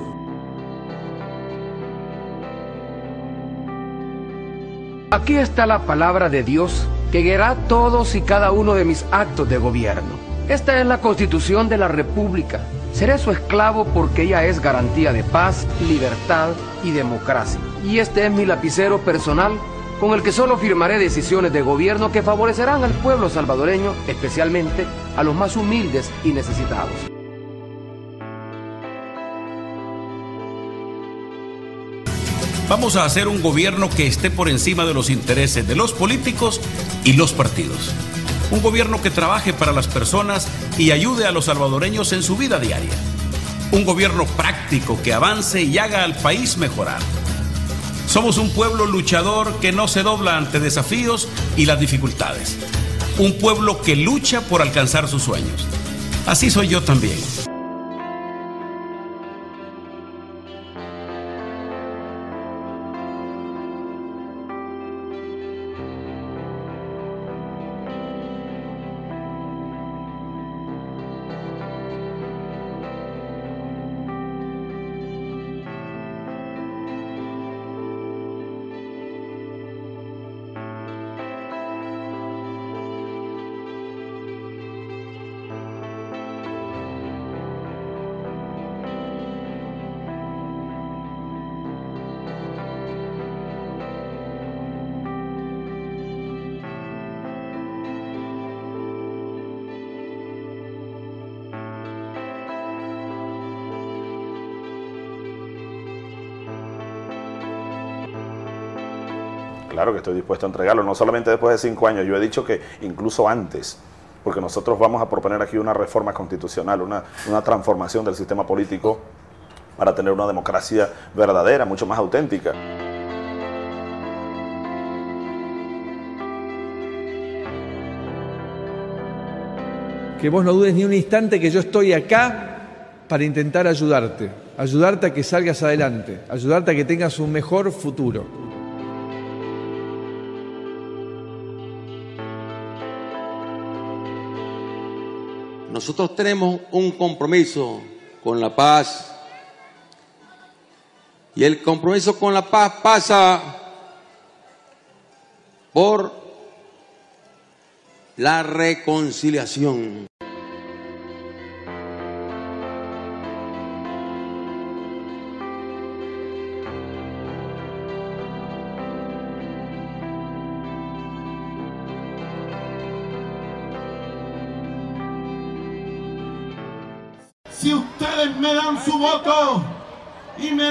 Aquí está la palabra de Dios que guiará todos y cada uno de mis actos de gobierno. Esta es la constitución de la República. Seré su esclavo porque ella es garantía de paz, libertad y democracia y este es mi lapicero personal con el que solo firmaré decisiones de gobierno que favorecerán al pueblo salvadoreño, especialmente a los más humildes y necesitados. Vamos a hacer un gobierno que esté por encima de los intereses de los políticos y los partidos. Un gobierno que trabaje para las personas y ayude a los salvadoreños en su vida diaria. Un gobierno práctico que avance y haga al país mejorar somos un pueblo luchador que no se dobla ante desafíos y las dificultades. Un pueblo que lucha por alcanzar sus sueños. Así soy yo también. Que estoy dispuesto a entregarlo, no solamente después de cinco años, yo he dicho que incluso antes, porque nosotros vamos a proponer aquí una reforma constitucional, una, una transformación del sistema político para tener una democracia verdadera, mucho más auténtica. Que vos no dudes ni un instante que yo estoy acá para intentar ayudarte, ayudarte a que salgas adelante, ayudarte a que tengas un mejor futuro. Nosotros tenemos un compromiso con la paz y el compromiso con la paz pasa por la reconciliación.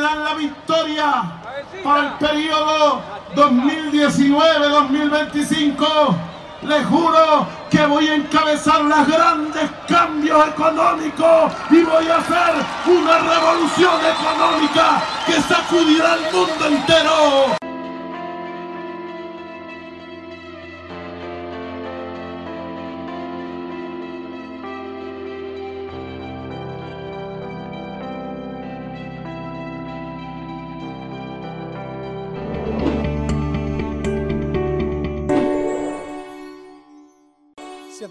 Dan la victoria para el periodo 2019-2025, les juro que voy a encabezar los grandes cambios económicos y voy a hacer una revolución económica que sacudirá al mundo entero.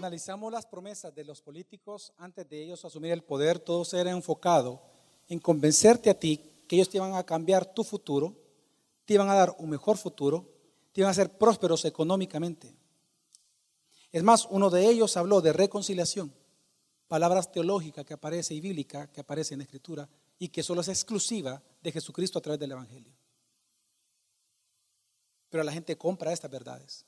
Analizamos las promesas de los políticos antes de ellos asumir el poder, todo se era enfocado en convencerte a ti que ellos te iban a cambiar tu futuro, te iban a dar un mejor futuro, te iban a hacer prósperos económicamente. Es más, uno de ellos habló de reconciliación, palabras teológicas que aparece y bíblica que aparece en la Escritura y que solo es exclusiva de Jesucristo a través del Evangelio. Pero la gente compra estas verdades.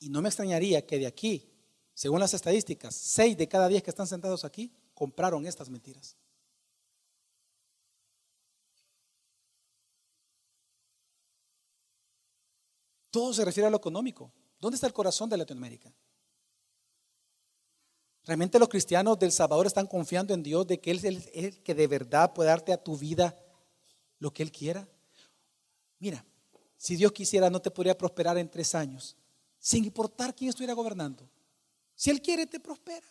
Y no me extrañaría que de aquí, según las estadísticas, seis de cada diez que están sentados aquí compraron estas mentiras. Todo se refiere a lo económico. ¿Dónde está el corazón de Latinoamérica? ¿Realmente los cristianos del Salvador están confiando en Dios de que Él es el que de verdad puede darte a tu vida lo que Él quiera? Mira, si Dios quisiera no te podría prosperar en tres años, sin importar quién estuviera gobernando. Si Él quiere, te prospera.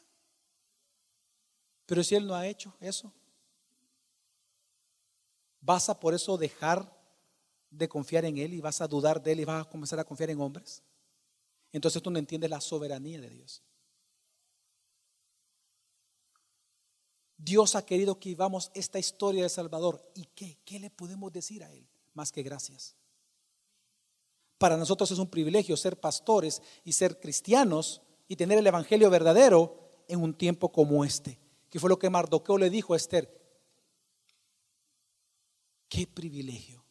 Pero si Él no ha hecho eso, vas a por eso dejar de confiar en Él y vas a dudar de Él y vas a comenzar a confiar en hombres. Entonces tú no entiendes la soberanía de Dios. Dios ha querido que vivamos esta historia de Salvador. ¿Y qué? ¿Qué le podemos decir a Él? Más que gracias. Para nosotros es un privilegio ser pastores y ser cristianos y tener el Evangelio verdadero en un tiempo como este. Que fue lo que Mardoqueo le dijo a Esther. Qué privilegio.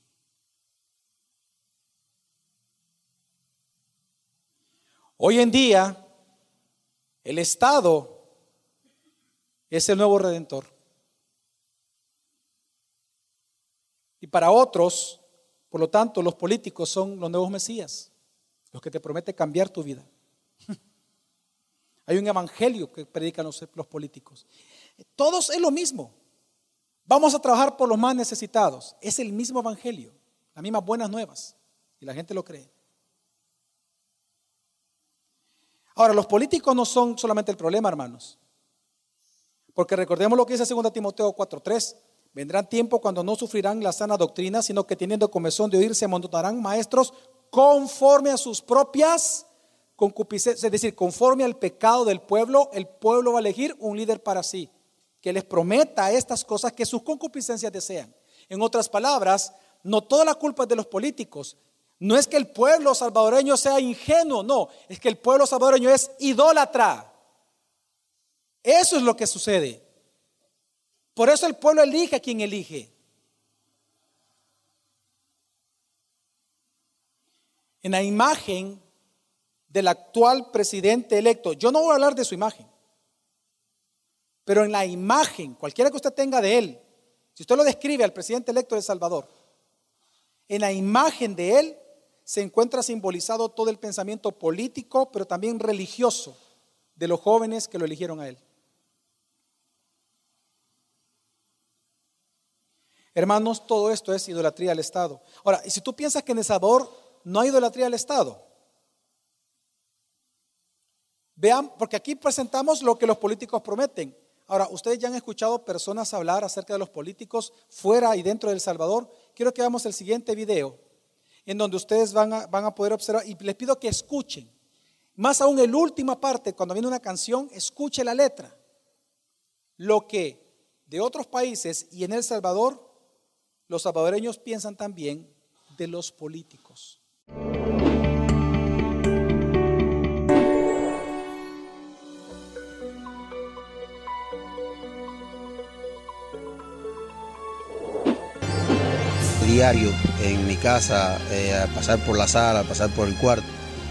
Hoy en día, el Estado es el nuevo redentor. Y para otros, por lo tanto, los políticos son los nuevos mesías, los que te prometen cambiar tu vida. Hay un evangelio que predican los, políticos. Todos es lo mismo. Vamos a trabajar por los más necesitados. Es el mismo evangelio, las mismas buenas nuevas. Y la gente lo cree. Ahora, los políticos no son solamente el problema, hermanos. Porque recordemos lo que dice 2 Timoteo 4:3. Vendrán tiempos cuando no sufrirán la sana doctrina, sino que teniendo comezón de oír se amontonarán maestros conforme a sus propias concupiscencias, es decir, conforme al pecado del pueblo, el pueblo va a elegir un líder para sí, que les prometa estas cosas que sus concupiscencias desean. En otras palabras, no toda la culpa es de los políticos. No es que el pueblo salvadoreño sea ingenuo, no, es que el pueblo salvadoreño es idólatra. Eso es lo que sucede. Por eso el pueblo elige a quien elige. En la imagen del actual presidente electo, yo no voy a hablar de su imagen, pero en la imagen, cualquiera que usted tenga de él, si usted lo describe al presidente electo de Salvador, en la imagen de él se encuentra simbolizado todo el pensamiento político, pero también religioso de los jóvenes que lo eligieron a él. Hermanos, todo esto es idolatría al Estado. Ahora, y si tú piensas que en El Salvador no hay idolatría al Estado, vean, porque aquí presentamos lo que los políticos prometen. Ahora, ustedes ya han escuchado personas hablar acerca de los políticos fuera y dentro de El Salvador. Quiero que veamos el siguiente video, en donde ustedes van a, van a poder observar, y les pido que escuchen. Más aún en la última parte, cuando viene una canción, escuche la letra. Lo que de otros países y en El Salvador, los salvadoreños piensan también de los políticos. diario en mi casa, eh, al pasar por la sala, al pasar por el cuarto,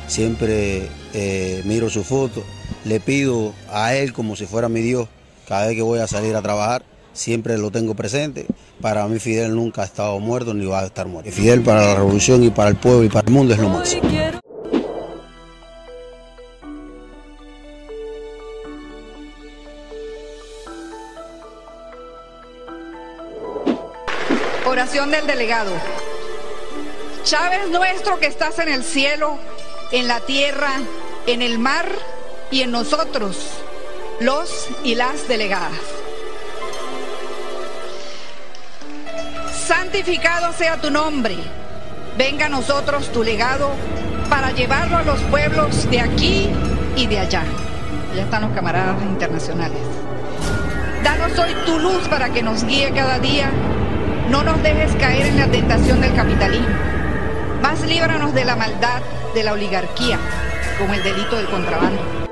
siempre eh, miro su foto, le pido a él como si fuera mi Dios, cada vez que voy a salir a trabajar, siempre lo tengo presente. Para mí Fidel nunca ha estado muerto ni va a estar muerto. Fidel para la revolución y para el pueblo y para el mundo es lo máximo. Oración del delegado. Chávez nuestro que estás en el cielo, en la tierra, en el mar y en nosotros, los y las delegadas. Santificado sea tu nombre. Venga a nosotros tu legado para llevarlo a los pueblos de aquí y de allá. Ya están los camaradas internacionales. Danos hoy tu luz para que nos guíe cada día no nos dejes caer en la tentación del capitalismo. Más líbranos de la maldad de la oligarquía, como el delito del contrabando.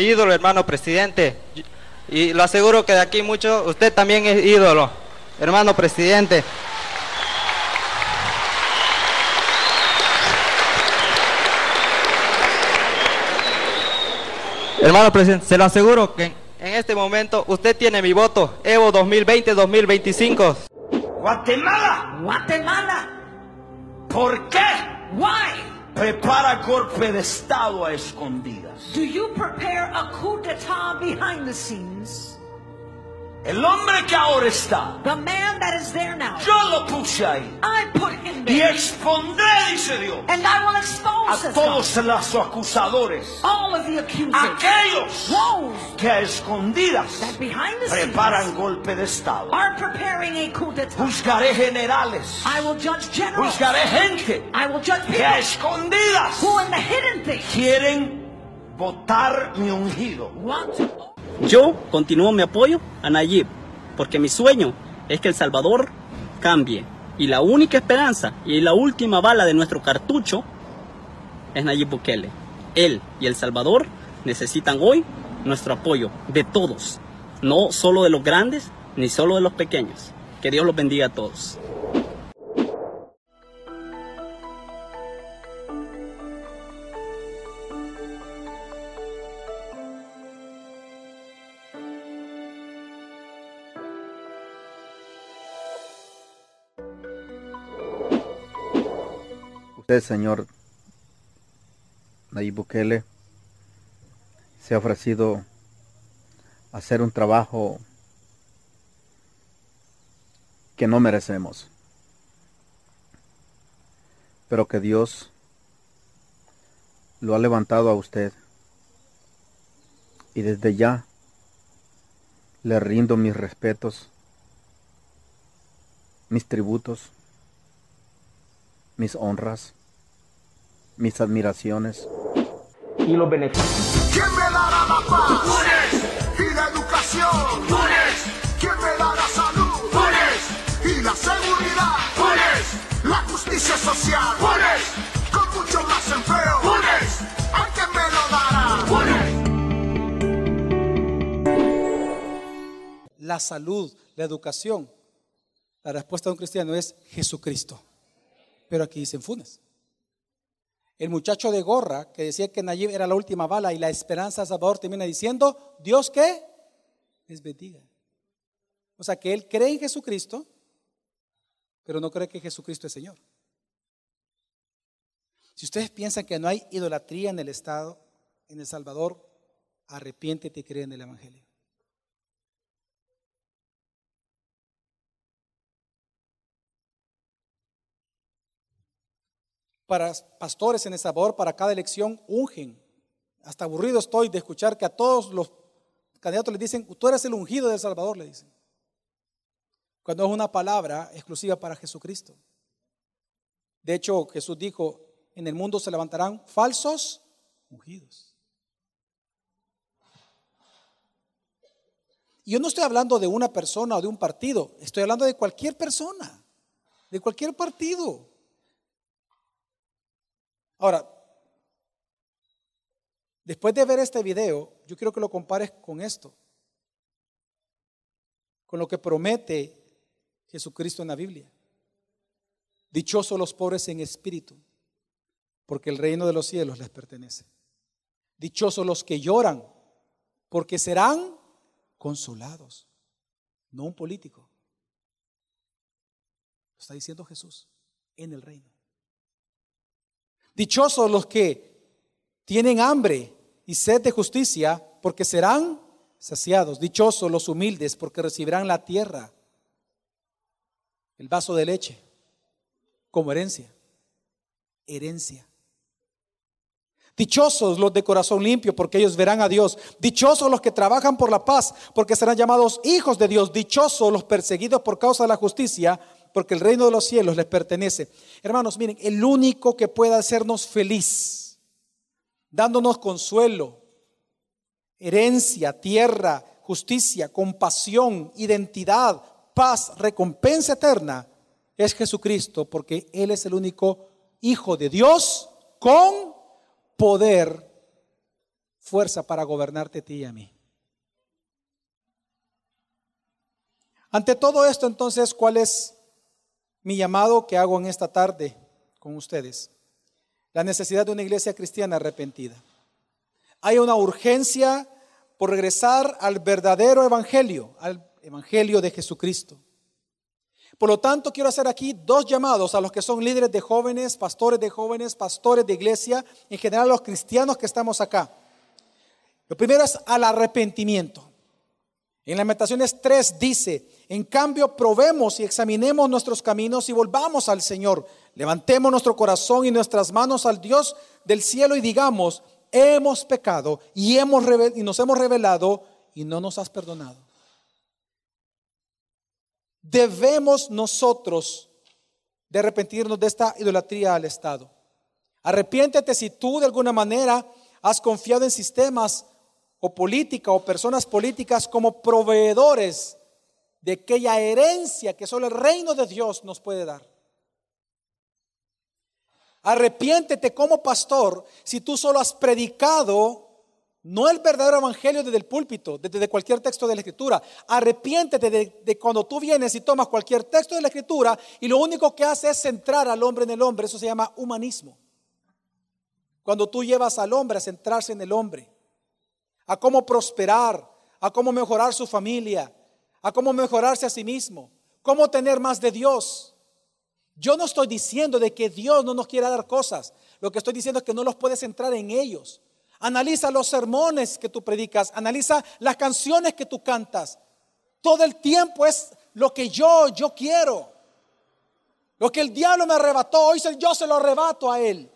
Mi ídolo, hermano presidente. Y lo aseguro que de aquí mucho, usted también es ídolo, hermano presidente. Hermano presidente, se lo aseguro que en este momento usted tiene mi voto, Evo 2020-2025. Guatemala. Guatemala. ¿Por qué? Why? Prepara golpe de Estado a escondidas. Do you prepare a coup d'etat behind the scenes? El hombre que ahora está, The man that is there now. yo lo puse ahí. I put him Y expondré, dice Dios, And I will a expose todos los acusadores, all of the accusers. aquellos Those que a escondidas that behind the scenes preparan golpe de Estado. are preparing a coup d'etat. Juzgaré generales, I will judge generals. juzgaré gente I will judge que a escondidas who in the hidden things quieren votar mi ungido. want to Yo continúo mi apoyo a Nayib, porque mi sueño es que El Salvador cambie. Y la única esperanza y la última bala de nuestro cartucho es Nayib Bukele. Él y El Salvador necesitan hoy nuestro apoyo de todos, no solo de los grandes ni solo de los pequeños. Que Dios los bendiga a todos. Señor Nayib Bukele, se ha ofrecido hacer un trabajo que no merecemos, pero que Dios lo ha levantado a usted. Y desde ya le rindo mis respetos, mis tributos, mis honras, mis admiraciones y los beneficios. ¿Quién me dará la paz? Y la educación. ¿Quién me dará la salud? Y la seguridad. La justicia social. Con mucho más empleo. ¿A quién me lo dará? La salud, la educación. La respuesta de un cristiano es Jesucristo. Pero aquí dicen Funes. El muchacho de gorra que decía que Nayib era la última bala y la esperanza Salvador termina diciendo, Dios que les bendiga. O sea que él cree en Jesucristo, pero no cree que Jesucristo es Señor. Si ustedes piensan que no hay idolatría en el Estado, en El Salvador, arrepiéntete y cree en el Evangelio. Para pastores en El Salvador, para cada elección, ungen. Hasta aburrido estoy de escuchar que a todos los candidatos les dicen, tú eres el ungido de El Salvador, le dicen. Cuando es una palabra exclusiva para Jesucristo. De hecho, Jesús dijo, en el mundo se levantarán falsos ungidos. Y yo no estoy hablando de una persona o de un partido, estoy hablando de cualquier persona, de cualquier partido. Ahora, después de ver este video, yo quiero que lo compares con esto, con lo que promete Jesucristo en la Biblia. Dichosos los pobres en espíritu, porque el reino de los cielos les pertenece. Dichosos los que lloran, porque serán consolados. No un político. Lo está diciendo Jesús en el reino. Dichosos los que tienen hambre y sed de justicia, porque serán saciados. Dichosos los humildes, porque recibirán la tierra, el vaso de leche, como herencia. Herencia. Dichosos los de corazón limpio, porque ellos verán a Dios. Dichosos los que trabajan por la paz, porque serán llamados hijos de Dios. Dichosos los perseguidos por causa de la justicia, porque el reino de los cielos les pertenece. Hermanos, miren, el único que pueda hacernos feliz, dándonos consuelo, herencia, tierra, justicia, compasión, identidad, paz, recompensa eterna, es Jesucristo, porque Él es el único Hijo de Dios con poder, fuerza para gobernarte a ti y a mí. Ante todo esto, entonces, ¿cuál es mi llamado que hago en esta tarde con ustedes. La necesidad de una iglesia cristiana arrepentida. Hay una urgencia por regresar al verdadero evangelio, al evangelio de Jesucristo. Por lo tanto, quiero hacer aquí dos llamados a los que son líderes de jóvenes, pastores de jóvenes, pastores de iglesia, en general los cristianos que estamos acá. Lo primero es al arrepentimiento. En Lamentaciones 3 dice, en cambio probemos y examinemos nuestros caminos y volvamos al Señor. Levantemos nuestro corazón y nuestras manos al Dios del cielo y digamos, hemos pecado y, hemos y nos hemos revelado y no nos has perdonado. Debemos nosotros de arrepentirnos de esta idolatría al Estado. Arrepiéntete si tú de alguna manera has confiado en sistemas o política o personas políticas como proveedores de aquella herencia que solo el reino de Dios nos puede dar. Arrepiéntete como pastor si tú solo has predicado no el verdadero evangelio desde el púlpito, desde cualquier texto de la escritura. Arrepiéntete de, de, cuando tú vienes y tomas cualquier texto de la escritura y lo único que hace es centrar al hombre en el hombre. Eso se llama humanismo. Cuando tú llevas al hombre a centrarse en el hombre a cómo prosperar, a cómo mejorar su familia, a cómo mejorarse a sí mismo, cómo tener más de Dios. Yo no estoy diciendo de que Dios no nos quiera dar cosas. Lo que estoy diciendo es que no los puedes entrar en ellos. Analiza los sermones que tú predicas, analiza las canciones que tú cantas. Todo el tiempo es lo que yo, yo quiero. Lo que el diablo me arrebató, hoy yo se lo arrebato a él.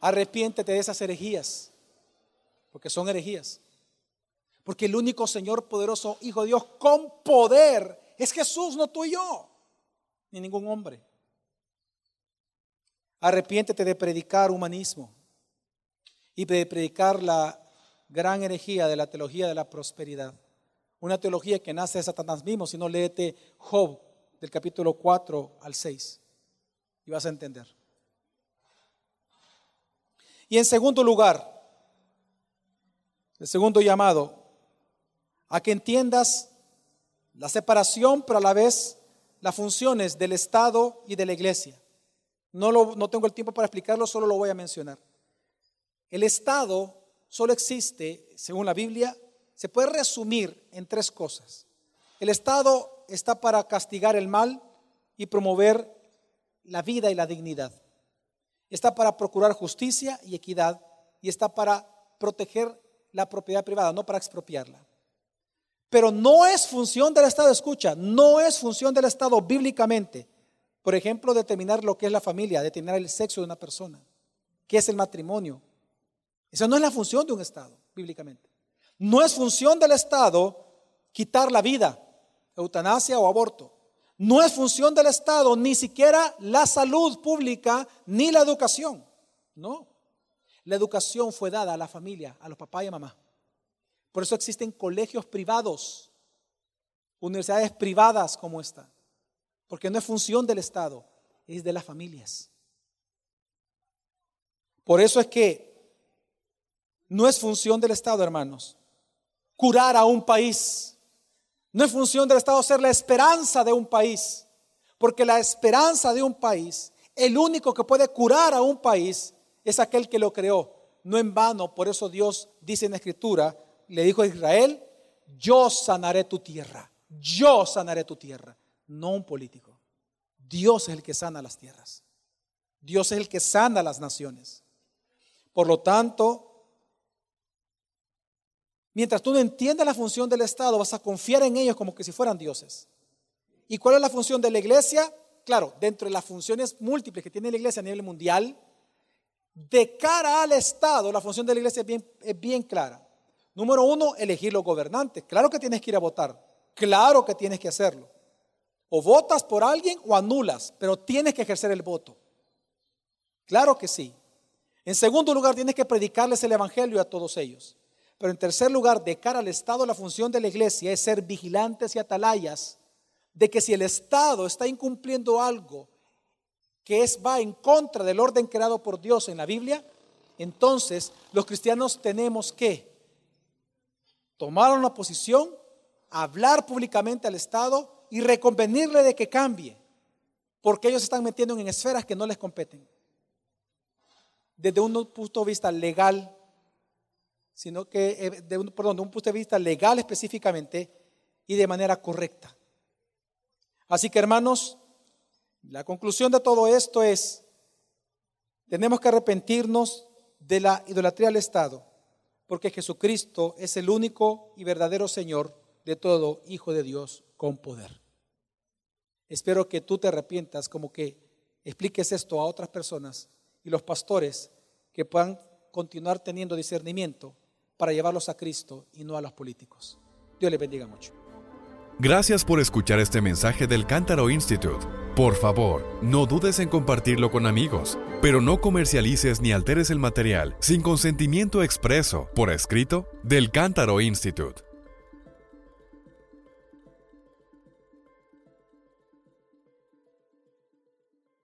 Arrepiéntete de esas herejías, porque son herejías. Porque el único Señor poderoso, Hijo de Dios, con poder, es Jesús, no tú y yo, ni ningún hombre. Arrepiéntete de predicar humanismo y de predicar la gran herejía de la teología de la prosperidad. Una teología que nace de Satanás mismo, si no léete Job del capítulo 4 al 6 y vas a entender. Y en segundo lugar, el segundo llamado, a que entiendas la separación, pero a la vez las funciones del Estado y de la iglesia. No, lo, no tengo el tiempo para explicarlo, solo lo voy a mencionar. El Estado solo existe, según la Biblia, se puede resumir en tres cosas. El Estado está para castigar el mal y promover la vida y la dignidad. Está para procurar justicia y equidad y está para proteger la propiedad privada, no para expropiarla. Pero no es función del Estado, escucha, no es función del Estado bíblicamente. Por ejemplo, determinar lo que es la familia, determinar el sexo de una persona, qué es el matrimonio. Esa no es la función de un Estado, bíblicamente. No es función del Estado quitar la vida, eutanasia o aborto. No es función del Estado ni siquiera la salud pública ni la educación. No. La educación fue dada a la familia, a los papás y a mamá. Por eso existen colegios privados, universidades privadas como esta. Porque no es función del Estado, es de las familias. Por eso es que no es función del Estado, hermanos, curar a un país. No es función del Estado ser la esperanza de un país. Porque la esperanza de un país, el único que puede curar a un país es aquel que lo creó. No en vano, por eso Dios dice en la Escritura, le dijo a Israel, yo sanaré tu tierra, yo sanaré tu tierra, no un político. Dios es el que sana las tierras. Dios es el que sana las naciones. Por lo tanto, Mientras tú no entiendas la función del Estado, vas a confiar en ellos como que si fueran dioses. ¿Y cuál es la función de la iglesia? Claro, dentro de las funciones múltiples que tiene la iglesia a nivel mundial, de cara al Estado, la función de la iglesia es bien, clara. Número uno, elegir los gobernantes. Claro que tienes que ir a votar. Claro que tienes que hacerlo. O votas por alguien o anulas, pero tienes que ejercer el voto. Claro que sí. En segundo lugar, tienes que predicarles el Evangelio a todos ellos. Pero en tercer lugar, de cara al Estado, la función de la iglesia es ser vigilantes y atalayas de que si el Estado está incumpliendo algo que es, va en contra del orden creado por Dios en la Biblia, entonces los cristianos tenemos que tomar una posición, hablar públicamente al Estado y reconvenirle de que cambie, porque ellos están metiendo en esferas que no les competen. Desde un punto de vista legal, sino que, eh, de un, perdón, de un punto de vista legal específicamente y de manera correcta. Así que hermanos, la conclusión de todo esto es, tenemos que arrepentirnos de la idolatría al Estado, porque Jesucristo es el único y verdadero Señor de todo Hijo de Dios con poder. Espero que tú te arrepientas, como que expliques esto a otras personas y los pastores que puedan continuar teniendo discernimiento para llevarlos a Cristo y no a los políticos. Dios les bendiga mucho. Gracias por escuchar este mensaje del Cántaro Institute. Por favor, no dudes en compartirlo con amigos, pero no comercialices ni alteres el material sin consentimiento expreso, por escrito, del Cántaro Institute.